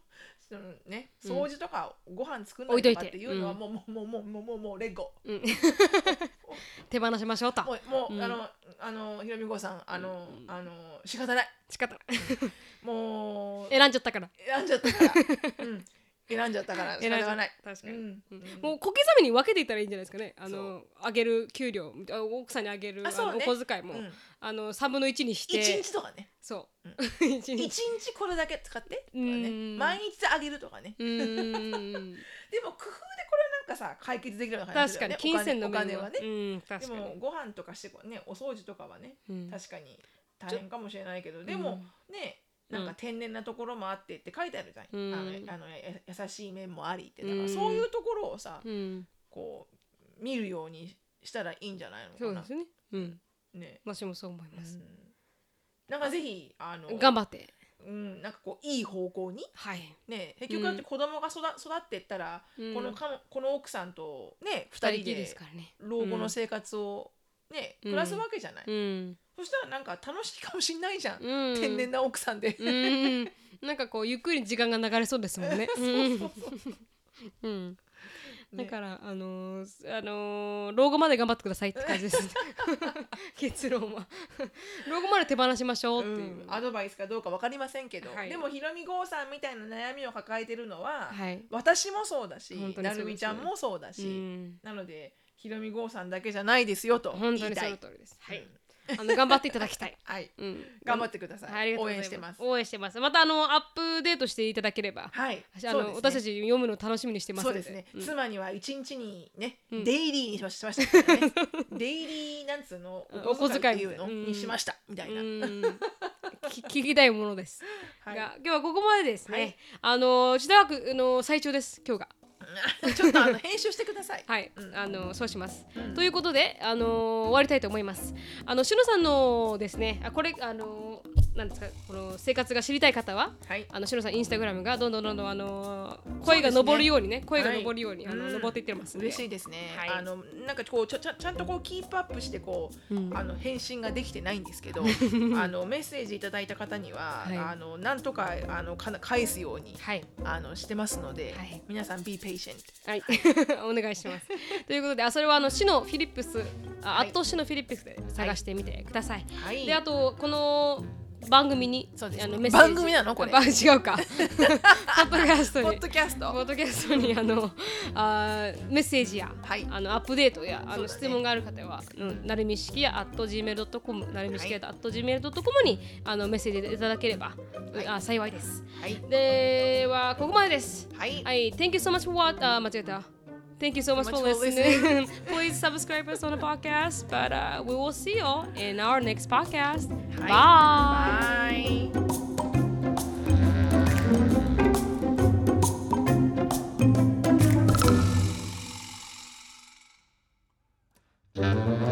そのね掃除とかご飯作んな置いとかっていうのはもう、もうもうもうもうもうもうレッゴ。うん。[laughs] 手放しましょうと。もうもう、うん。あのあのひろみごさんあの、うん。あの仕方ない。仕方ない。もう [laughs] 選んじゃったから。選んじゃったから、うん、選んじゃったから仕選んじゃ方がない。確かに。うん。うんうん。もう小刻みに分けていったらいいんじゃないですかね。あのあげる給料あ奥さんにあげるあね。お小遣いも、うん。あの3分の1にして。一日とかね。そう、うん。一 [laughs] 一日日これだけ使ってとかね。うん。毎日あげるとかね。[laughs] でも工夫でこれなんかさ解決できるような感じ確かに。だよね金銭のお金はね。うん確でかに。もご飯とかしてねお掃除とかはねうん。確かに大変かもしれないけど。でもねなんか天然なところもあってって書いてあるじゃん、うん。あのあのや優しい面もありって。だからうんそういうところをさ、うん。こう見るようにしたらいいんじゃないのかな。そうですね。うん。ね、私もそう思います、うん。なんかぜひあの頑張って。うん、なんかこういい方向に。はい。ね。結局だって子供が育育ってったら、うん。このかのこの奥さんとね二2人で人きりですからね。老後の生活をね、うん。暮らすわけじゃない、うん。そしたらなんか楽しいかもしんないじゃん、うん。天然な奥さんで、うん。なんかこうゆっくり時間が流れそうですもんね。[laughs] だね。から、あのーあのー老後まで頑張ってくださいって感じです。[laughs] 結論は。老後まで手放しましょうっていう、うん。アドバイスかどうか分かりませんけど、はい。でもひろみ郷さんみたいな悩みを抱えてるのは、はい、私もそうだしなるみちゃんもそうだし、うん、なのでひろみ郷さんだけじゃないですよと言本当にその通りです、はい。うん。あの頑張っていただきたい、[laughs] はい。うん、頑張ってください、はい、ありがとう応ございます。援してます。応援してます。またあのアップデートしていただければはい。あの、そうですね。私たち読むの楽しみにしてますそうですね、うん。妻には一日にね、うん。デイリーにしましたからね。[laughs] デイリーなんつうのうん。お小遣いっていうのにしましたみたいな、うん。[laughs] き聞きたいものです、はい。が今日はここまでですね、はい。あの自宅学の最長です今日がちょっとあの編集してください。はい、あのそうします、うんということで、あの終わりたいと思います。あのしのさんのですね、あこれあのなんですかこの生活が知りたい方は。はい。あのしのさんインスタグラムがどんどんどんどんあの声が上るようにね声がはい上るように、あのうん上っていってます嬉しいですね、はい。あのなんかこうちゃちゃちゃんとこうキープアップしてこう、うん。あの返信ができてないんですけど [laughs] あのメッセージいただいた方には、はい。あのなんとかあのかな返すようにはい。あのしてますので、はい。皆さん be patient はい、[laughs] お願いします。[laughs] ということで、あそれはあのシノフィリップス、あ、はい。アットシノフィリップスで探してみてください。はい。で、あとこの番組にそうですね。あのメッセージ。番組なの？これ。違うか。[laughs] ポッドキャストに。ポッ。ドキャスポットドキャストにあのあーメッセージや、はい。あのアップデートやあの、ね。質問がある方は、うん、なるみしきや at gmail.com なるみしきや at gmail.com にあのメッセージいただければ、はい。あ幸いです。はい。ではここまでです。はい。はい、Thank you so much for what あ間違えた。Thank you so, so much, much, for, for listening. listening. [laughs] Please subscribe us on the podcast. But uh, we will see y'all in our next podcast. Hi. Bye. Bye. Bye.